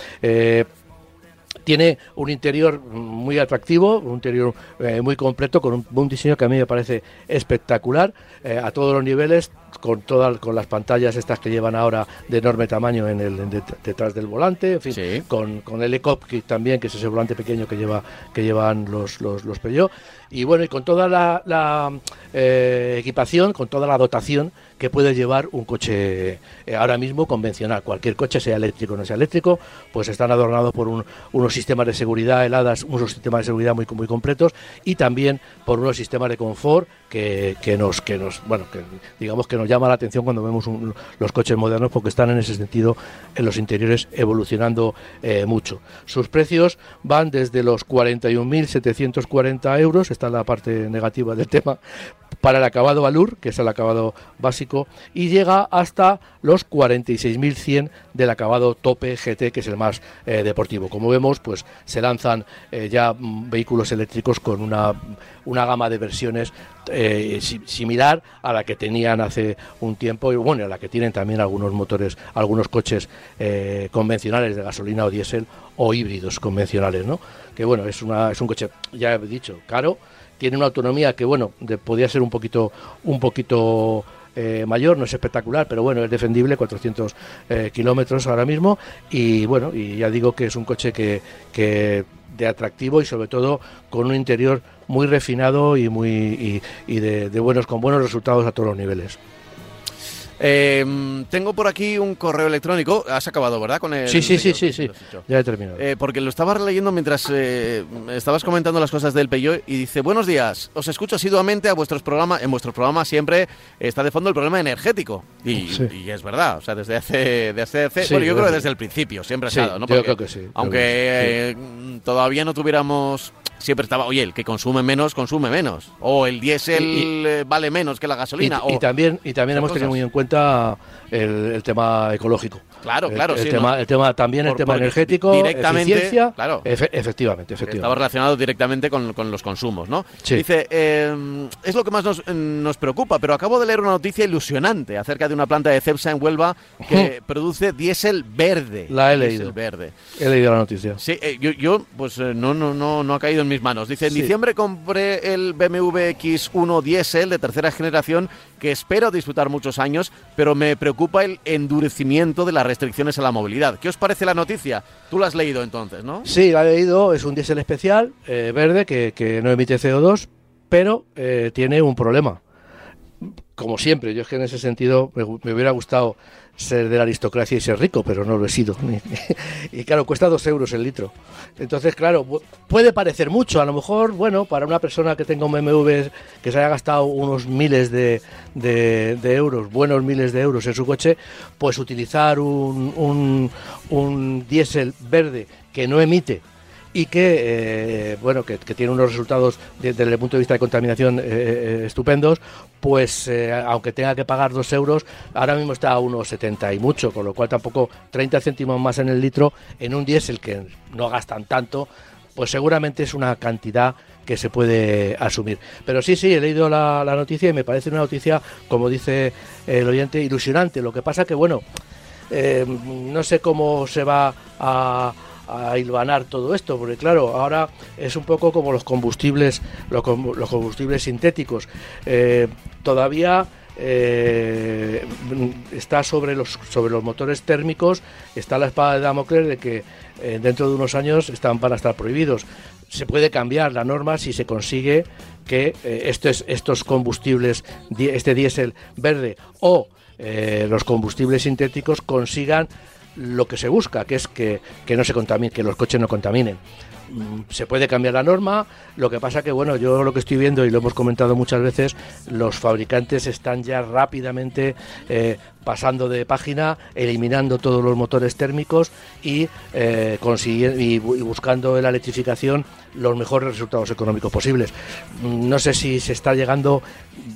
Tiene un interior muy atractivo, un interior eh, muy completo, con un, diseño que a mí me parece espectacular eh, a todos los niveles, con todas con las pantallas estas que llevan ahora de enorme tamaño en el detrás del volante, en fin, con, con el e también, que es ese volante pequeño que lleva que llevan los, los, los Peugeot, y bueno, y con toda la, eh, equipación, con toda la dotación que puede llevar un coche eh, ahora mismo convencional. Cualquier coche, sea eléctrico o no sea eléctrico, pues están adornados por unos sistemas de seguridad heladas, unos sistemas de seguridad muy, muy completos y también por unos sistemas de confort que, que nos, que nos, bueno, que digamos que nos llama la atención cuando vemos los coches modernos porque están en ese sentido en los interiores evolucionando eh, mucho. Sus precios van desde los 41.740 euros, está la parte negativa del tema, para el acabado Valur, que es el acabado básico, y llega hasta los 46.100 del acabado tope GT, que es el más eh, deportivo. Como vemos, pues se lanzan eh, ya vehículos eléctricos con una, una gama de versiones eh, similar a la que tenían hace un tiempo y bueno, a la que tienen también algunos motores, algunos coches convencionales de gasolina o diésel o híbridos convencionales, ¿no? Que bueno, es, una, es un coche, ya he dicho, caro, tiene una autonomía que bueno podría ser un poquito un poquito eh, mayor no es espectacular pero bueno es defendible 400 eh, kilómetros ahora mismo. Y bueno y ya digo que es un coche que, de atractivo y sobre todo con un interior muy refinado y muy de buenos con buenos resultados a todos los niveles eh, tengo por aquí un correo electrónico. Has acabado, ¿verdad? Con el, sí, sí, sí, sí, sí. Ya he terminado. Eh, porque lo estaba leyendo mientras eh, estabas comentando las cosas del Peugeot y dice: Buenos días, os escucho asiduamente a vuestros programas. En vuestros programas siempre está de fondo el problema energético. Y, es verdad, o sea, desde hace. Desde hace bueno, yo creo que desde el principio siempre ha estado, ¿no? yo creo que sí. Aunque eh, todavía no tuviéramos siempre estaba, oye, el que consume menos, consume menos. O el diésel eh, vale menos que la gasolina. Y, también, y también hemos tenido muy en cuenta el, tema ecológico. Claro, claro. El, tema, el tema, también el tema energético, directamente, claro. efectivamente, efectivamente. Estaba relacionado directamente con, los consumos, ¿no? Dice, em, es lo que más nos, preocupa, pero acabo de leer una noticia ilusionante acerca de una planta de Cepsa en Huelva que produce diésel verde. La he leído. verde. He leído la noticia. Sí, eh, yo, pues eh, no, no, no, no ha caído en mis manos. Dice, en diciembre compré el BMW X1 diésel de tercera generación que espero disfrutar muchos años, pero me preocupa el endurecimiento de las restricciones a la movilidad. ¿Qué os parece la noticia? Tú la has leído entonces, ¿no? Sí, la he leído. Es un diésel especial, eh, verde, que, no emite CO2, pero eh, tiene un problema. Como siempre, yo es que en ese sentido me hubiera gustado ser de la aristocracia y ser rico, pero no lo he sido. y claro, cuesta dos euros el litro. Entonces, claro, puede parecer mucho. A lo mejor, bueno, para una persona que tenga un BMW que se haya gastado unos miles de, euros, buenos miles de euros en su coche, pues utilizar un, un, un diésel verde que no emite y que eh, bueno que, tiene unos resultados desde el punto de vista de contaminación eh, eh, estupendos pues aunque tenga que pagar dos euros ahora mismo está a unos 70 y mucho con lo cual tampoco 30 céntimos más en el litro en un diésel que no gastan tanto pues seguramente es una cantidad que se puede asumir. Pero sí, sí, he leído la noticia y me parece una noticia, como dice el oyente, ilusionante. Lo que pasa que, bueno, no sé cómo se va a, a hilvanar todo esto, porque claro, ahora es un poco como los combustibles, los, combustibles sintéticos. Eh, todavía eh, está sobre los sobre los motores térmicos está la espada de Damocles de que eh, dentro de unos años están para estar prohibidos. Se puede cambiar la norma si se consigue que estos, estos combustibles, este diésel verde o los combustibles sintéticos consigan lo que se busca, que es que, no se contamine, que los coches no contaminen. Mm, se puede cambiar la norma, lo que pasa que, bueno, yo lo que estoy viendo y lo hemos comentado muchas veces, los fabricantes están ya rápidamente eh, pasando de página, eliminando todos los motores térmicos y, eh, y buscando en la electrificación los mejores resultados económicos posibles. Mm, no sé si se está llegando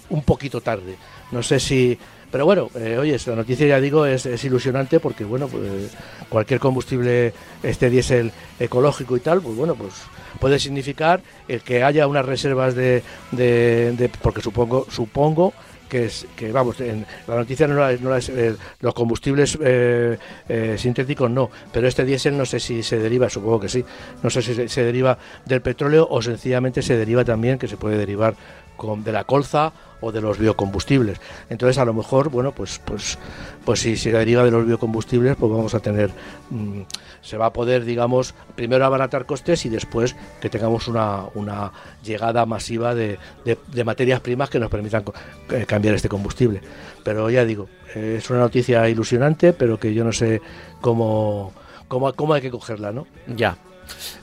un poquito tarde, no sé si Pero bueno, eh, oye, esta noticia ya digo es, es ilusionante porque bueno, pues, cualquier combustible este diésel ecológico y tal, pues bueno, pues puede significar el que haya unas reservas de, de, de porque supongo supongo que, es, que vamos, en la noticia no es, no es eh, los combustibles eh, eh, sintéticos no, pero este diésel no sé si se deriva, supongo que sí, no sé si se, se deriva del petróleo o sencillamente se deriva también, que se puede derivar con, de la colza o de los biocombustibles. Entonces, a lo mejor, bueno, pues, pues, pues si se deriva de los biocombustibles, pues vamos a tener, mmm, se va a poder, digamos, primero abaratar costes y después que tengamos una, una llegada masiva de, de, materias primas que nos permitan eh, cambiar este combustible. Pero ya digo, es una noticia ilusionante, pero que yo no sé cómo, cómo, cómo hay que cogerla, ¿no? Ya.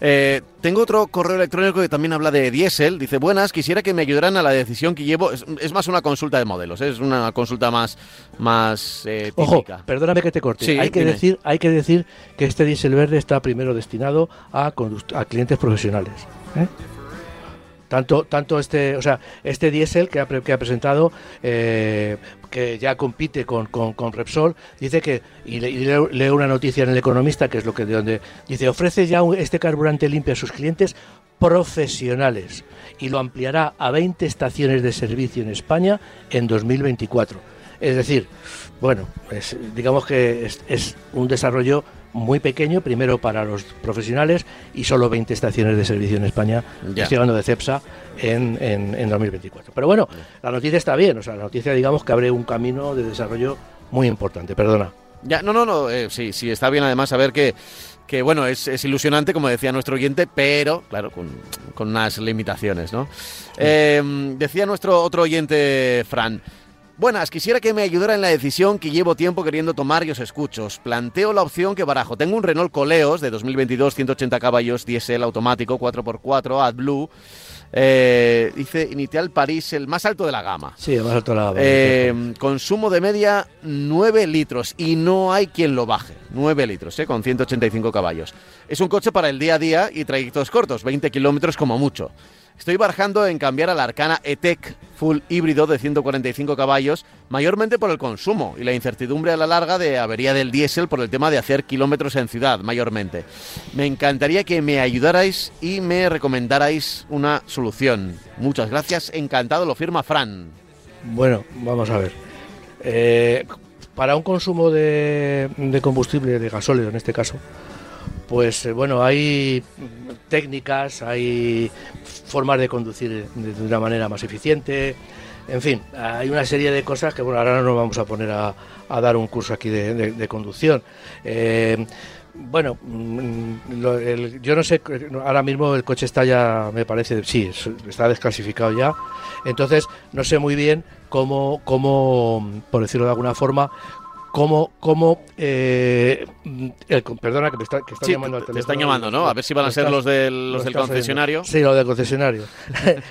Eh, tengo otro correo electrónico que también habla de diésel. Dice, buenas, quisiera que me ayudaran a la decisión que llevo. Es, es más una consulta de modelos, es una consulta más, más eh, típica. Ojo, perdóname que te corte. Sí, hay, que dime. decir, hay que decir que este diésel verde está primero destinado a, a clientes profesionales. ¿eh? Tanto, tanto este, o sea, este diésel que ha, que ha presentado, eh, que ya compite con, con, Repsol, dice que, y, le- leo, una noticia en El Economista, que es lo que de donde dice, ofrece ya este carburante limpio a sus clientes profesionales y lo ampliará a 20 estaciones de servicio en España en 2024. Es decir, bueno, digamos que es, es un desarrollo muy pequeño, primero para los profesionales y solo 20 estaciones de servicio en España, Ya. estoy hablando de CEPSA, en, en, en 2024. Pero bueno, la noticia está bien, o sea, la noticia digamos que abre un camino de desarrollo muy importante, perdona. Ya, no, no, no, eh, sí, sí, está bien además saber que, que bueno, es, es ilusionante, como decía nuestro oyente, pero, claro, con, con unas limitaciones, ¿no? Eh, decía nuestro otro oyente, Fran, Buenas, quisiera que me ayudara en la decisión que llevo tiempo queriendo tomar y os escucho. Os planteo la opción que barajo. Tengo un Renault Coleos de 2022, 180 caballos, diésel automático, 4x4, AdBlue. Eh, dice Initial París, el más alto de la gama. Sí, además alto la... Eh, consumo de media 9 litros y no hay quien lo baje. 9 litros, ¿eh? con 185 caballos. Es un coche para el día a día y trayectos cortos, 20 kilómetros como mucho. Estoy barajando en cambiar a la Arcana E-Tech Full híbrido de 145 caballos, mayormente por el consumo y la incertidumbre a la larga de avería del diésel por el tema de hacer kilómetros en ciudad, mayormente. Me encantaría que me ayudarais y me recomendarais una solución. Muchas gracias, encantado, lo firma Fran. Bueno, vamos a ver. Eh, para un consumo de, de combustible, de gasóleo en este caso, pues eh, bueno, hay técnicas, hay formas de conducir de, una manera más eficiente, en fin, hay una serie de cosas que bueno, ahora no nos vamos a poner a, dar un curso aquí de, conducción. Eh, bueno, mm, yo no sé, ahora mismo el coche está ya, me parece, sí, es- está desclasificado ya. Entonces, no sé muy bien cómo, cómo por decirlo de alguna forma, cómo, cómo eh, el- perdona que me está, que están Sí, llamando al te, te teléfono. están llamando, ¿no? A ver si van a ser estás- los del, lo los del concesionario. Sí, lo del concesionario.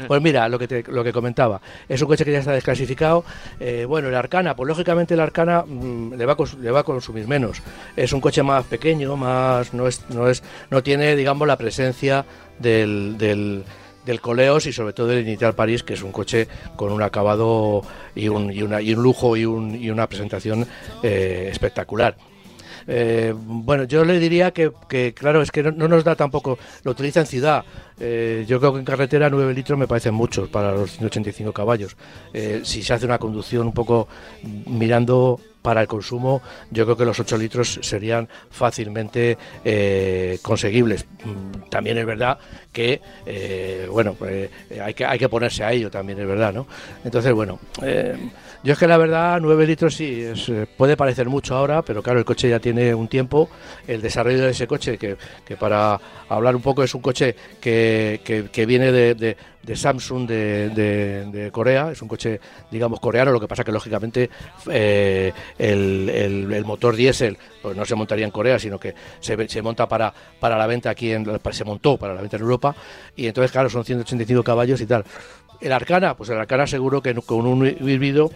pues mira, lo que, te- lo que comentaba. Es un coche que ya está desclasificado. Eh, bueno, el Arcana, pues lógicamente el Arcana mm, le, va a le va a consumir menos. Es un coche más pequeño, más no es, no es, no tiene, digamos, la presencia del, del, del Coleos y sobre todo del Initial París, que es un coche con un acabado y un, y una, y un lujo y, un, y una presentación eh, espectacular. Eh, bueno, yo le diría que, claro, es que no, no nos da tampoco, lo utiliza en ciudad. Eh, yo creo que en carretera 9 litros me parecen muchos para los 185 caballos. Eh, si se hace una conducción un poco mirando para el consumo, yo creo que los 8 litros serían fácilmente conseguibles. Mm, También es verdad que, bueno, eh, hay, que, hay que ponerse a ello, también es verdad, ¿no? Entonces, bueno, yo es que la verdad 9 litros sí, es, eh, puede parecer mucho ahora, pero claro, el coche ya tiene un tiempo. El desarrollo de ese coche, que, que para hablar un poco es un coche que, que, viene de, de- Samsung de, de- Corea, es un coche, digamos, coreano, lo que pasa que lógicamente eh, el, el- motor diésel pues no se montaría en Corea, sino que se, se monta para, para la venta aquí, en, se montó para la venta en Europa, y entonces, claro, son 185 caballos y tal. El Arcana, pues el Arcana seguro que con un híbrido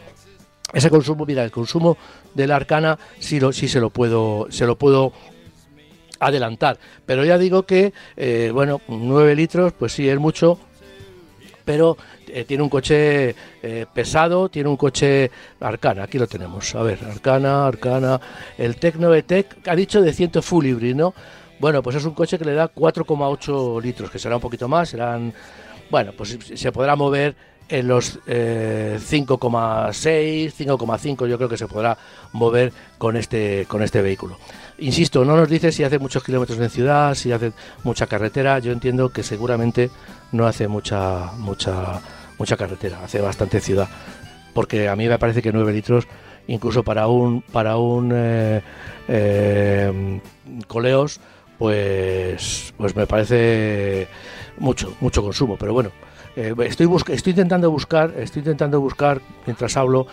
ese consumo, mira, el consumo del Arcana sí, lo, sí se lo puedo, se lo puedo adelantar. Pero ya digo que, eh, bueno, 9 litros, pues sí es mucho, pero eh, tiene un coche eh, pesado, tiene un coche Arcana, aquí lo tenemos. A ver, Arcana, Arcana, el Tecno E-Tech ha dicho de 100 full hybrid, ¿no? Bueno, pues es un coche que le da 4,8 litros, que será un poquito más, serán, bueno, pues se podrá mover en los 5,6, 5,5 yo creo que se podrá mover con este, con este vehículo. Insisto, no nos dice si hace muchos kilómetros en ciudad, si hace mucha carretera. Yo entiendo que seguramente no hace mucha, mucha, mucha carretera, hace bastante ciudad. Porque a mí me parece que 9 litros, incluso para un, para un eh, eh, coleos, pues, pues me parece mucho, mucho consumo. Pero bueno, eh, estoy, estoy intentando buscar, estoy intentando buscar mientras hablo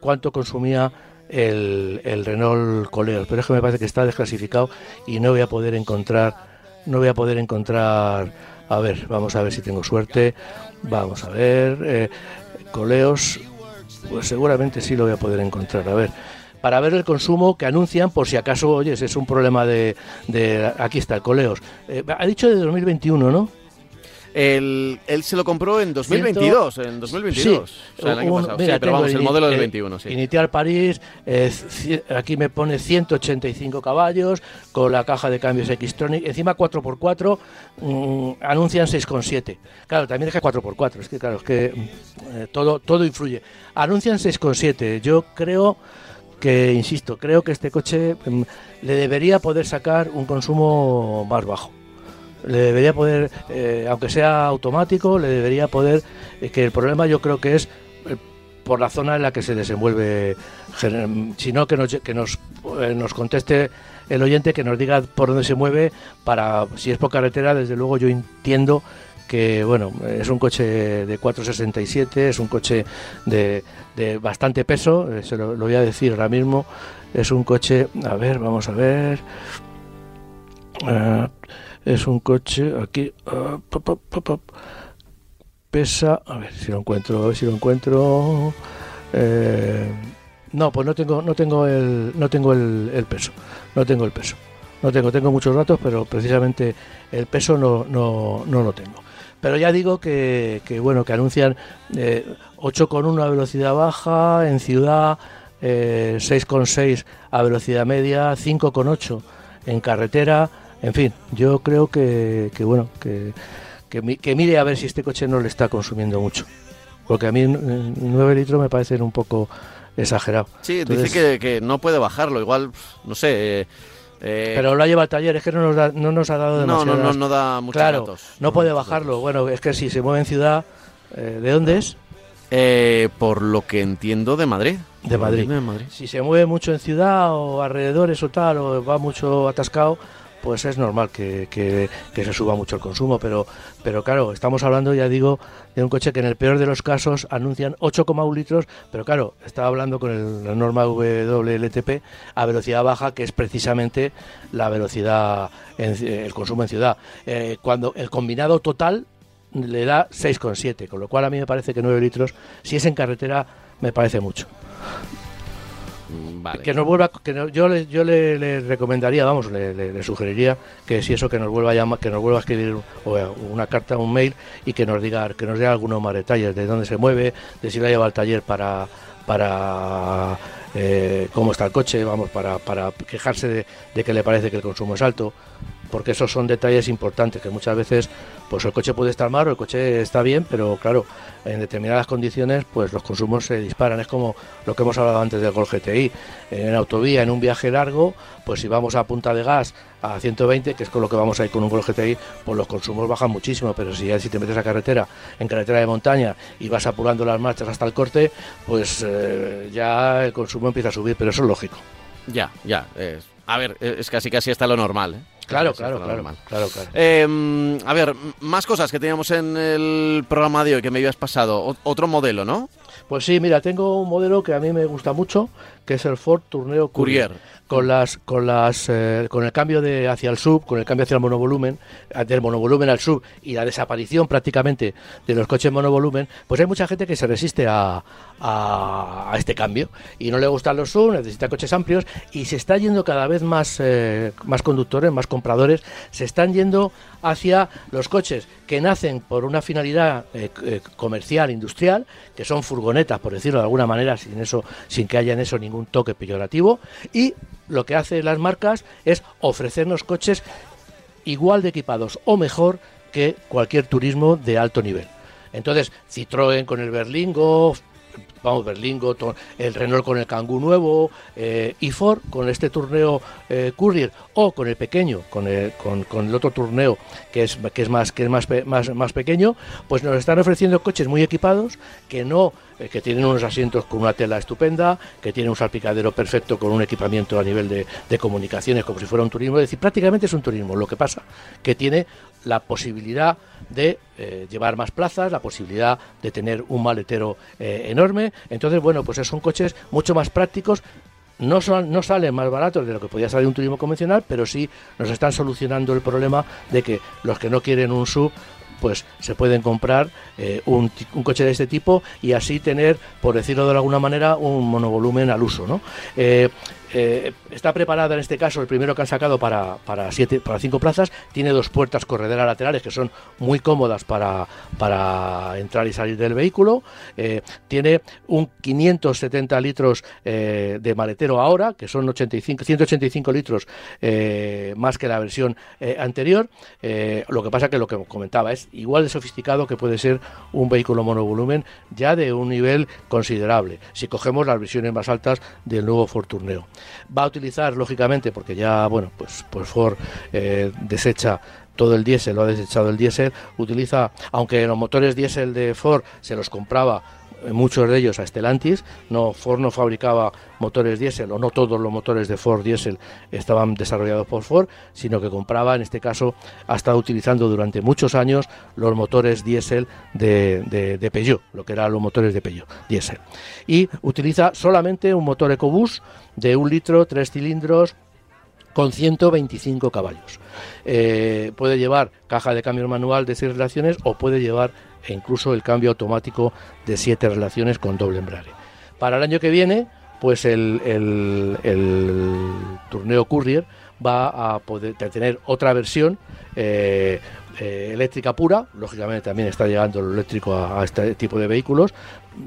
cuánto consumía el, el Renault Coleos, pero es que me parece que está desclasificado y no voy a poder encontrar, no voy a poder encontrar, a ver, vamos a ver si tengo suerte, vamos a ver, eh, Coleos, pues seguramente sí lo voy a poder encontrar, a ver para ver el consumo que anuncian por si acaso, oyes, es un problema de... de aquí está, el Coleos. Eh, ha dicho de 2021, ¿no? él se lo compró en 2022, en 2022. o sea, el año pasado. sí, pero vamos, el, modelo del 21, sí. Inicial París, eh, aquí me pone 185 caballos, con la caja de cambios Xtronic, encima 4x4, mm, anuncian 6,7. Claro, también es que 4x4, es que claro, es que mm, eh, todo, todo influye. Anuncian 6,7, yo creo que, insisto, creo que este coche mm, le debería poder sacar un consumo más bajo. Le debería poder, eh, aunque sea automático, le debería poder, eh, que el problema yo creo que es eh, por la zona en la que se desenvuelve, sino que nos, que nos, nos conteste el oyente, que nos diga por dónde se mueve, para, si es por carretera, desde luego yo entiendo que bueno, es un coche de 467, es un coche de, de bastante peso, se lo, voy a decir ahora mismo, es un coche, a ver, vamos a ver, es un coche aquí ah, pesa a ver si lo encuentro a ver si lo encuentro eh, no pues no tengo no tengo el no tengo el, peso no tengo el peso. No tengo tengo muchos datos pero precisamente el peso no no, no lo tengo. Pero ya digo que, que bueno que anuncian eh, 8,1 a velocidad baja en ciudad eh, 6,6 a velocidad media 5,8 en carretera. En fin, yo creo que, bueno, que, que, mire a ver si este coche no le está consumiendo mucho. Porque a mí 9 litros me parecen un poco exagerado. Sí, dice que, no puede bajarlo, igual, no sé. Eh, eh, pero lo ha llevado al taller, es que no nos, no nos ha dado demasiado. No, no, no, da muchos claro, No puede bajarlo. Bueno, es que si se mueve en ciudad, eh, ¿de dónde es? por lo que entiendo, de Madrid. De Madrid. de Madrid. Si se mueve mucho en ciudad o alrededores o tal, o va mucho atascado, pues es normal que, que, se suba mucho el consumo, pero, pero claro, estamos hablando, ya digo, de un coche que en el peor de los casos anuncian 8,1 litros, pero claro, estaba hablando con la norma WLTP a velocidad baja, que es precisamente la velocidad, en, el consumo en ciudad. Eh, cuando el combinado total le da 6,7, con lo cual a mí me parece que 9 litros, si es en carretera, me parece mucho. Que nos vuelva, que yo le, yo le, recomendaría, vamos, le, sugeriría que si eso que nos vuelva a llamar, que nos vuelva a escribir una carta, un mail y que nos diga, que nos dé algunos más detalles de dónde se mueve, de si la lleva al taller para para eh, cómo está el coche, vamos, para, para quejarse de, que le parece que el consumo es alto, porque esos son detalles importantes que muchas veces pues el coche puede estar mal o el coche está bien, pero claro, en determinadas condiciones pues los consumos se disparan. Es como lo que hemos hablado antes del Gol GTI. En autovía, en un viaje largo, pues si vamos a punta de gas a 120, que es con lo que vamos a ir con un Gol GTI, pues los consumos bajan muchísimo, pero si ya si te metes a carretera, en carretera de montaña y vas apurando las marchas hasta el corte, pues eh, ya el consumo empieza a subir, pero eso es lógico. Ya, ya. a ver, es casi casi hasta lo normal. ¿eh? Claro, claro, claro, claro, em, a ver, más cosas que teníamos en el programa de hoy que me habías pasado. otro modelo, ¿no? Pues sí, mira, tengo un modelo que a mí me gusta mucho, que es el Ford Tourneo Courier. Con las, con las, eh, con el cambio de hacia el sub, con el cambio hacia el monovolumen, del monovolumen al sub y la desaparición prácticamente de los coches monovolumen, pues hay mucha gente que se resiste a, a, este cambio y no le gustan los SUV, necesita coches amplios y se está yendo cada vez más, eh, más conductores, más compradores, se están yendo hacia los coches que nacen por una finalidad eh, eh, comercial, industrial, que son furgonetas, por decirlo de alguna manera, sin eso, sin que haya en eso ningún toque peyorativo, y lo que hacen las marcas es ofrecernos coches igual de equipados o mejor que cualquier turismo de alto nivel. Entonces, Citroën con el Berlingo, vamos, Berlingo, el Renault con el Kangoo nuevo, eh, y Ford con este torneo eh, Courier o con el pequeño, con el, con, el otro torneo que es, que es, más, que es más, más, más pequeño, pues nos están ofreciendo coches muy equipados que no que tienen unos asientos con una tela estupenda, que tienen un salpicadero perfecto con un equipamiento a nivel de, de comunicaciones como si fuera un turismo, es decir, prácticamente es un turismo, lo que pasa que tiene la posibilidad de eh, llevar más plazas, la posibilidad de tener un maletero eh, enorme. Entonces, bueno, pues son coches mucho más prácticos. No, son, no salen más baratos de lo que podía salir un turismo convencional, pero sí nos están solucionando el problema de que los que no quieren un sub pues se pueden comprar eh, un, un, coche de este tipo y así tener, por decirlo de alguna manera, un monovolumen al uso. ¿no? Eh, está preparada en este caso, el primero que han sacado para, para, siete, para cinco plazas, tiene dos puertas correderas laterales que son muy cómodas para, para entrar y salir del vehículo, eh, tiene un 570 litros eh, de maletero ahora, que son 85, 185 litros más que la versión anterior, lo que pasa que lo que comentaba es igual de sofisticado que puede ser un vehículo monovolumen ya de un nivel considerable, si cogemos las versiones más altas del nuevo Fortuneo. Va a utilizar, lógicamente, porque ya, bueno, pues, pues Ford eh, desecha todo el diésel, lo ha desechado el diésel, utiliza, aunque los motores diésel de Ford se los compraba muchos de ellos a Stellantis. No, Ford no fabricaba motores diésel, o no todos los motores de Ford diésel estaban desarrollados por Ford, sino que compraba, en este caso, ha estado utilizando durante muchos años los motores diésel de, Peugeot, lo que eran los motores de Peugeot diésel. Y utiliza solamente un motor EcoBoost de un litro, tres cilindros, con 125 caballos. Eh, puede llevar caja de cambio manual de 6 relaciones o puede llevar e incluso el cambio automático de siete relaciones con doble embrague. Para el año que viene, pues el, el, el Courier va a poder tener otra versión eh, eh, eléctrica pura, lógicamente también está llegando lo eléctrico a, este tipo de vehículos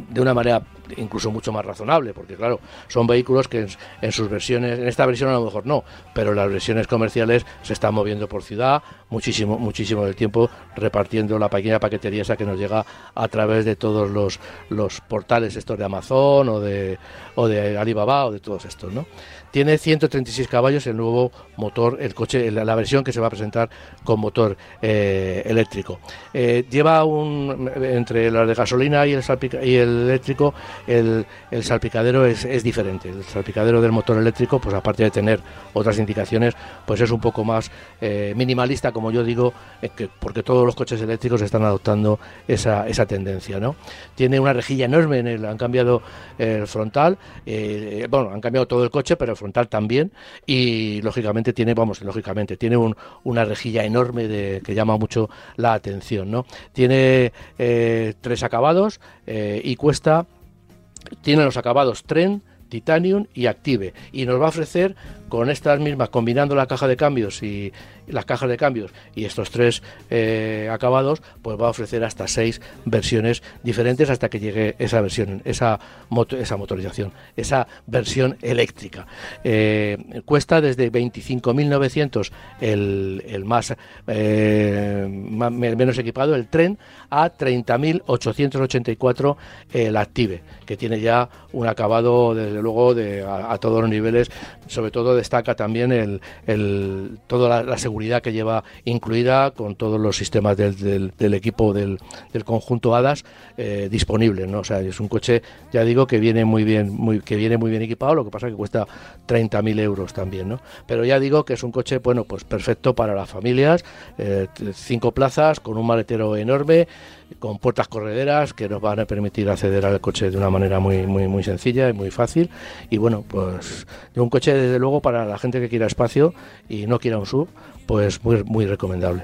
de una manera incluso mucho más razonable, porque claro, son vehículos que en, sus versiones, en esta versión a lo mejor no, pero las versiones comerciales se están moviendo por ciudad muchísimo, muchísimo del tiempo repartiendo la pequeña paquetería esa que nos llega a través de todos los, los portales estos de Amazon o de, o de Alibaba o de todos estos, ¿no? Tiene 136 caballos el nuevo motor, el coche, la versión que se va a presentar con motor eh, eléctrico. Eh, lleva un entre las de gasolina y el, y el eléctrico, el, el salpicadero es, es, diferente. El salpicadero del motor eléctrico, pues aparte de tener otras indicaciones, pues es un poco más eh, minimalista, como yo digo, que, porque todos los coches eléctricos están adoptando esa, esa tendencia, ¿no? Tiene una rejilla enorme en el, han cambiado el frontal, bueno, han cambiado todo el coche, pero frontal también y lógicamente tiene, vamos, lógicamente tiene un, una rejilla enorme de, que llama mucho la atención, ¿no? Tiene eh, tres acabados eh, y cuesta, tiene los acabados tren, titanium y active y nos va a ofrecer con estas mismas combinando la caja de cambios y las cajas de cambios y estos tres eh, acabados, pues va a ofrecer hasta seis versiones diferentes hasta que llegue esa versión, esa, esa motorización, esa versión eléctrica. Eh, cuesta desde 25.900 el, el más, eh, menos equipado, el tren, a 30.884 el Active, que tiene ya un acabado, desde luego, de, a, todos los niveles, sobre todo destaca también el, el toda la, seguridad que lleva incluida con todos los sistemas del, equipo del, conjunto HADAS eh, disponibles. ¿no? O sea, es un coche, ya digo, que viene muy bien, muy, que viene muy bien equipado, lo que pasa es que cuesta 30.000 euros también. ¿no? Pero ya digo que es un coche, bueno, pues perfecto para las familias, eh, cinco plazas, con un maletero enorme con puertas correderas que nos van a permitir acceder al coche de una manera muy muy muy sencilla y muy fácil. Y bueno pues un coche desde luego para la gente que quiera espacio y no quiera un sub pues muy muy recomendable.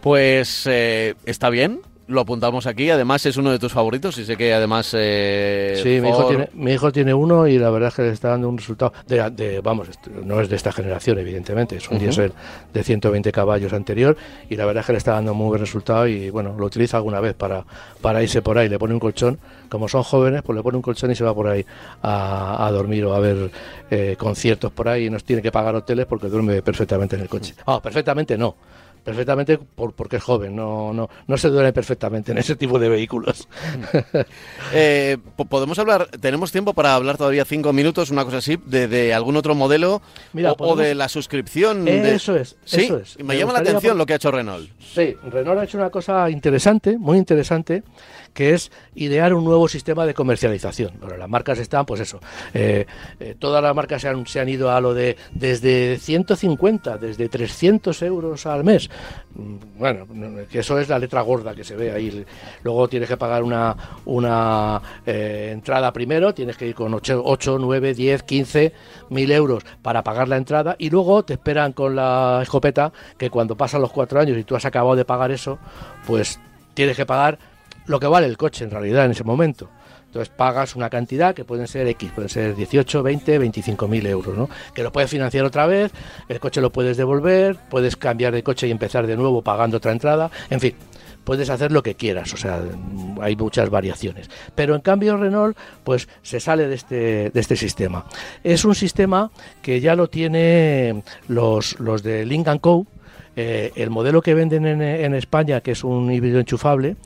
Pues eh, está bien lo apuntamos aquí. Además, es uno de tus favoritos y sé que además. Eh, sí, mi hijo, tiene, mi hijo, tiene, uno y la verdad es que le está dando un resultado. De, vamos, no es de esta generación, evidentemente. Es un diésel de 120 caballos anterior y la verdad es que le está dando muy buen resultado. Y bueno, lo utiliza alguna vez para, para irse por ahí. Le pone un colchón. Como son jóvenes, pues le pone un colchón y se va por ahí a, dormir o a ver eh, conciertos por ahí. Y no tiene que pagar hoteles porque duerme perfectamente en el coche. Ah, perfectamente no perfectamente por, porque es joven, no, no, no se duele perfectamente en ese tipo de vehículos. Eh, podemos hablar, tenemos tiempo para hablar todavía cinco minutos, una cosa así, de, algún otro modelo o, de la suscripción. Eso es, ¿Sí? eso es. Me, llama la atención lo que ha hecho Renault. Sí, Renault ha hecho una cosa interesante, muy interesante, que es idear un nuevo sistema de comercialización. Bueno, las marcas están, pues eso, eh, eh, todas las marcas se han, se han ido a lo de desde 150, desde 300 euros al mes. Bueno, que eso es la letra gorda que se ve ahí. Luego tienes que pagar una, una eh, entrada primero, tienes que ir con 8, 8, 9, 10, 15 mil euros para pagar la entrada y luego te esperan con la escopeta que cuando pasan los cuatro años y tú has acabado de pagar eso, pues tienes que pagar lo que vale el coche en realidad en ese momento. Entonces pagas una cantidad que pueden ser X, pueden ser 18, 20, 25 mil euros, ¿no? Que lo puedes financiar otra vez, el coche lo puedes devolver, puedes cambiar de coche y empezar de nuevo pagando otra entrada, en fin, puedes hacer lo que quieras, o sea, hay muchas variaciones. Pero en cambio Renault, pues se sale de este, de este sistema. Es un sistema que ya lo tiene los, los de Link Co., eh, el modelo que venden en, en, España, que es un híbrido enchufable,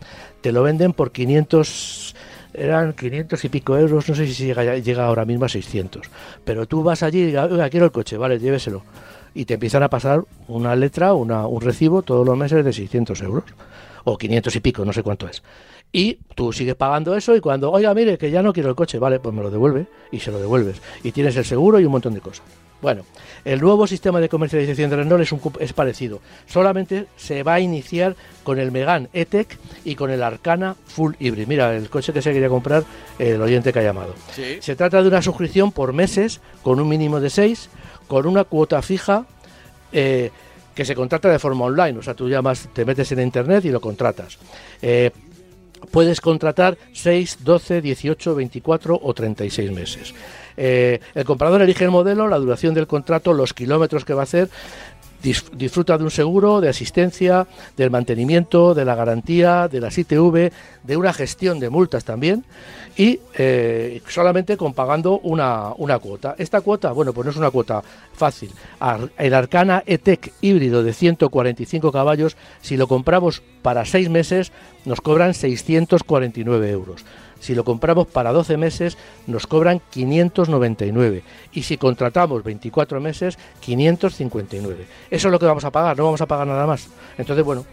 te lo venden por 500 eran 500 y pico euros, no sé si llega, llega ahora mismo a 600. Pero tú vas allí y oiga, quiero el coche, vale, lléveselo. Y te empiezan a pasar una letra, una, un recibo todos los meses de 600 euros. O 500 y pico, no sé cuánto es. Y tú sigues pagando eso y cuando, oiga, mire, que ya no quiero el coche, vale, pues me lo devuelve y se lo devuelves. Y tienes el seguro y un montón de cosas. Bueno, el nuevo sistema de comercialización de Renault es, un, es parecido. Solamente se va a iniciar con el Megane E-Tech y con el Arcana Full Hybrid. Mira, el coche que se quería comprar el oyente que ha llamado. Se trata de una suscripción por meses con un mínimo de seis, con una cuota fija. Eh, que se contrata de forma online, o sea, tú llamas, te metes en internet y lo contratas. Eh, puedes contratar 6, 12, 18, 24 o 36 meses. Eh, el comprador elige el modelo, la duración del contrato, los kilómetros que va a hacer, disfruta de un seguro, de asistencia, del mantenimiento, de la garantía, de las ITV, de una gestión de multas también y eh, solamente con pagando una, una, cuota. Esta cuota, bueno, pues no es una cuota fácil. El Arcana E-Tech híbrido de 145 caballos, si lo compramos para seis meses, nos cobran 649 euros. Si lo compramos para 12 meses nos cobran 599 y si contratamos 24 meses 559. Eso es lo que vamos a pagar, no vamos a pagar nada más. Entonces, bueno,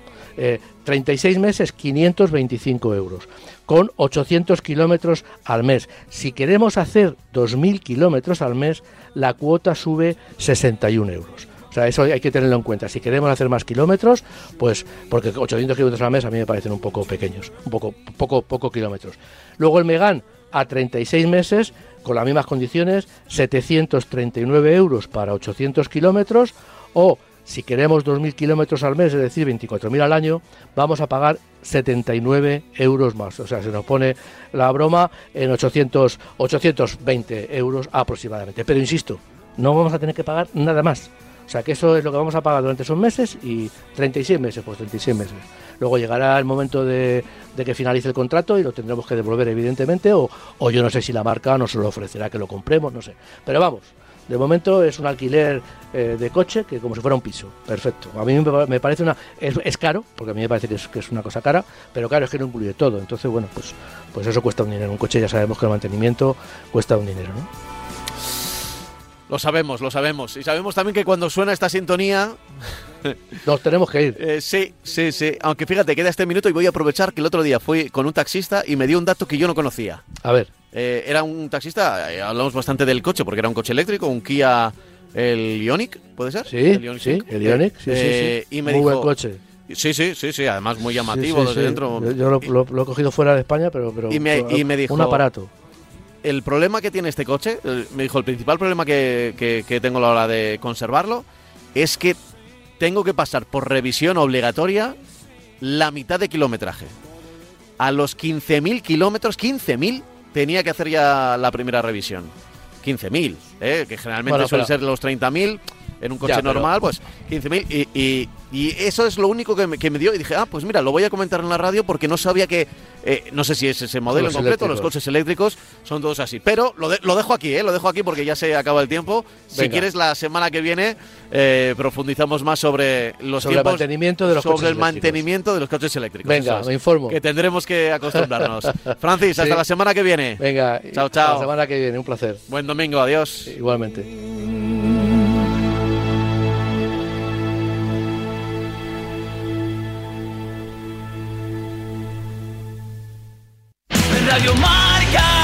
36 eh, meses 525 euros con 800 kilómetros al mes. Si queremos hacer 2.000 kilómetros al mes, la cuota sube 61 euros. O sea, eso hay que tenerlo en cuenta. Si queremos hacer más kilómetros, pues porque 800 kilómetros al mes a mí me parecen un poco pequeños, un poco, poco, poco kilómetros. Luego el Megan a 36 meses, con las mismas condiciones, 739 euros para 800 kilómetros o si queremos 2.000 kilómetros al mes, es decir, 24.000 al año, vamos a pagar 79 euros más. O sea, se nos pone la broma en 800, 820 euros aproximadamente. Pero insisto, no vamos a tener que pagar nada más. O sea que eso es lo que vamos a pagar durante esos meses y 36 meses, pues 36 meses. Luego llegará el momento de, que finalice el contrato y lo tendremos que devolver evidentemente o, yo no sé si la marca nos lo ofrecerá que lo compremos, no sé. Pero vamos, de momento es un alquiler eh, de coche que como si fuera un piso. Perfecto. A mí me parece una... Es, caro, porque a mí me parece que es, que es, una cosa cara, pero claro, es que no incluye todo. Entonces, bueno, pues, pues eso cuesta un dinero. Un coche ya sabemos que el mantenimiento cuesta un dinero, ¿no? Lo sabemos, lo sabemos. Y sabemos también que cuando suena esta sintonía... Nos tenemos que ir. Eh, sí, sí, sí. Aunque fíjate, queda este minuto y voy a aprovechar que el otro día fui con un taxista y me dio un dato que yo no conocía. A ver. Eh, era un taxista, eh, hablamos bastante del coche, porque era un coche eléctrico, un Kia, el Ionic, ¿puede ser? Sí, el Ionic, sí, el Ionic, sí, sí, Y me muy buen coche. Sí, sí, sí, sí, además muy llamativo desde dentro. Yo, lo, he cogido fuera de España, pero, pero y me, y me dijo, un aparato el problema que tiene este coche, me dijo, el principal problema que, tengo a la hora de conservarlo es que tengo que pasar por revisión obligatoria la mitad de kilometraje. a los 15.000 kilómetros, 15.000, tenía que hacer ya la primera revisión. 15.000, ¿eh? que generalmente Bueno, suelen pero- ser los 30.000 en un coche Ya, pero- normal, pues 15.000. Y, y, y eso es lo único que me, que me dio. Y dije, ah, pues mira, lo voy a comentar en la radio porque no sabía que. eh, no sé si es ese modelo Los en concreto, los coches eléctricos son todos así. Pero lo, de- lo dejo aquí, ¿eh? Lo dejo aquí porque ya se acaba el tiempo. Si Venga. quieres, la semana que viene eh, profundizamos más sobre los Sobre el tiempos. mantenimiento de los sobre coches el eléctricos. mantenimiento de los coches eléctricos. Venga, eso es. me informo. Que tendremos que acostumbrarnos. Francis, hasta Sí. la semana que viene. Venga, Chao, hasta chao. La semana que viene, un placer. Buen domingo, adiós. Igualmente. Radio Marca.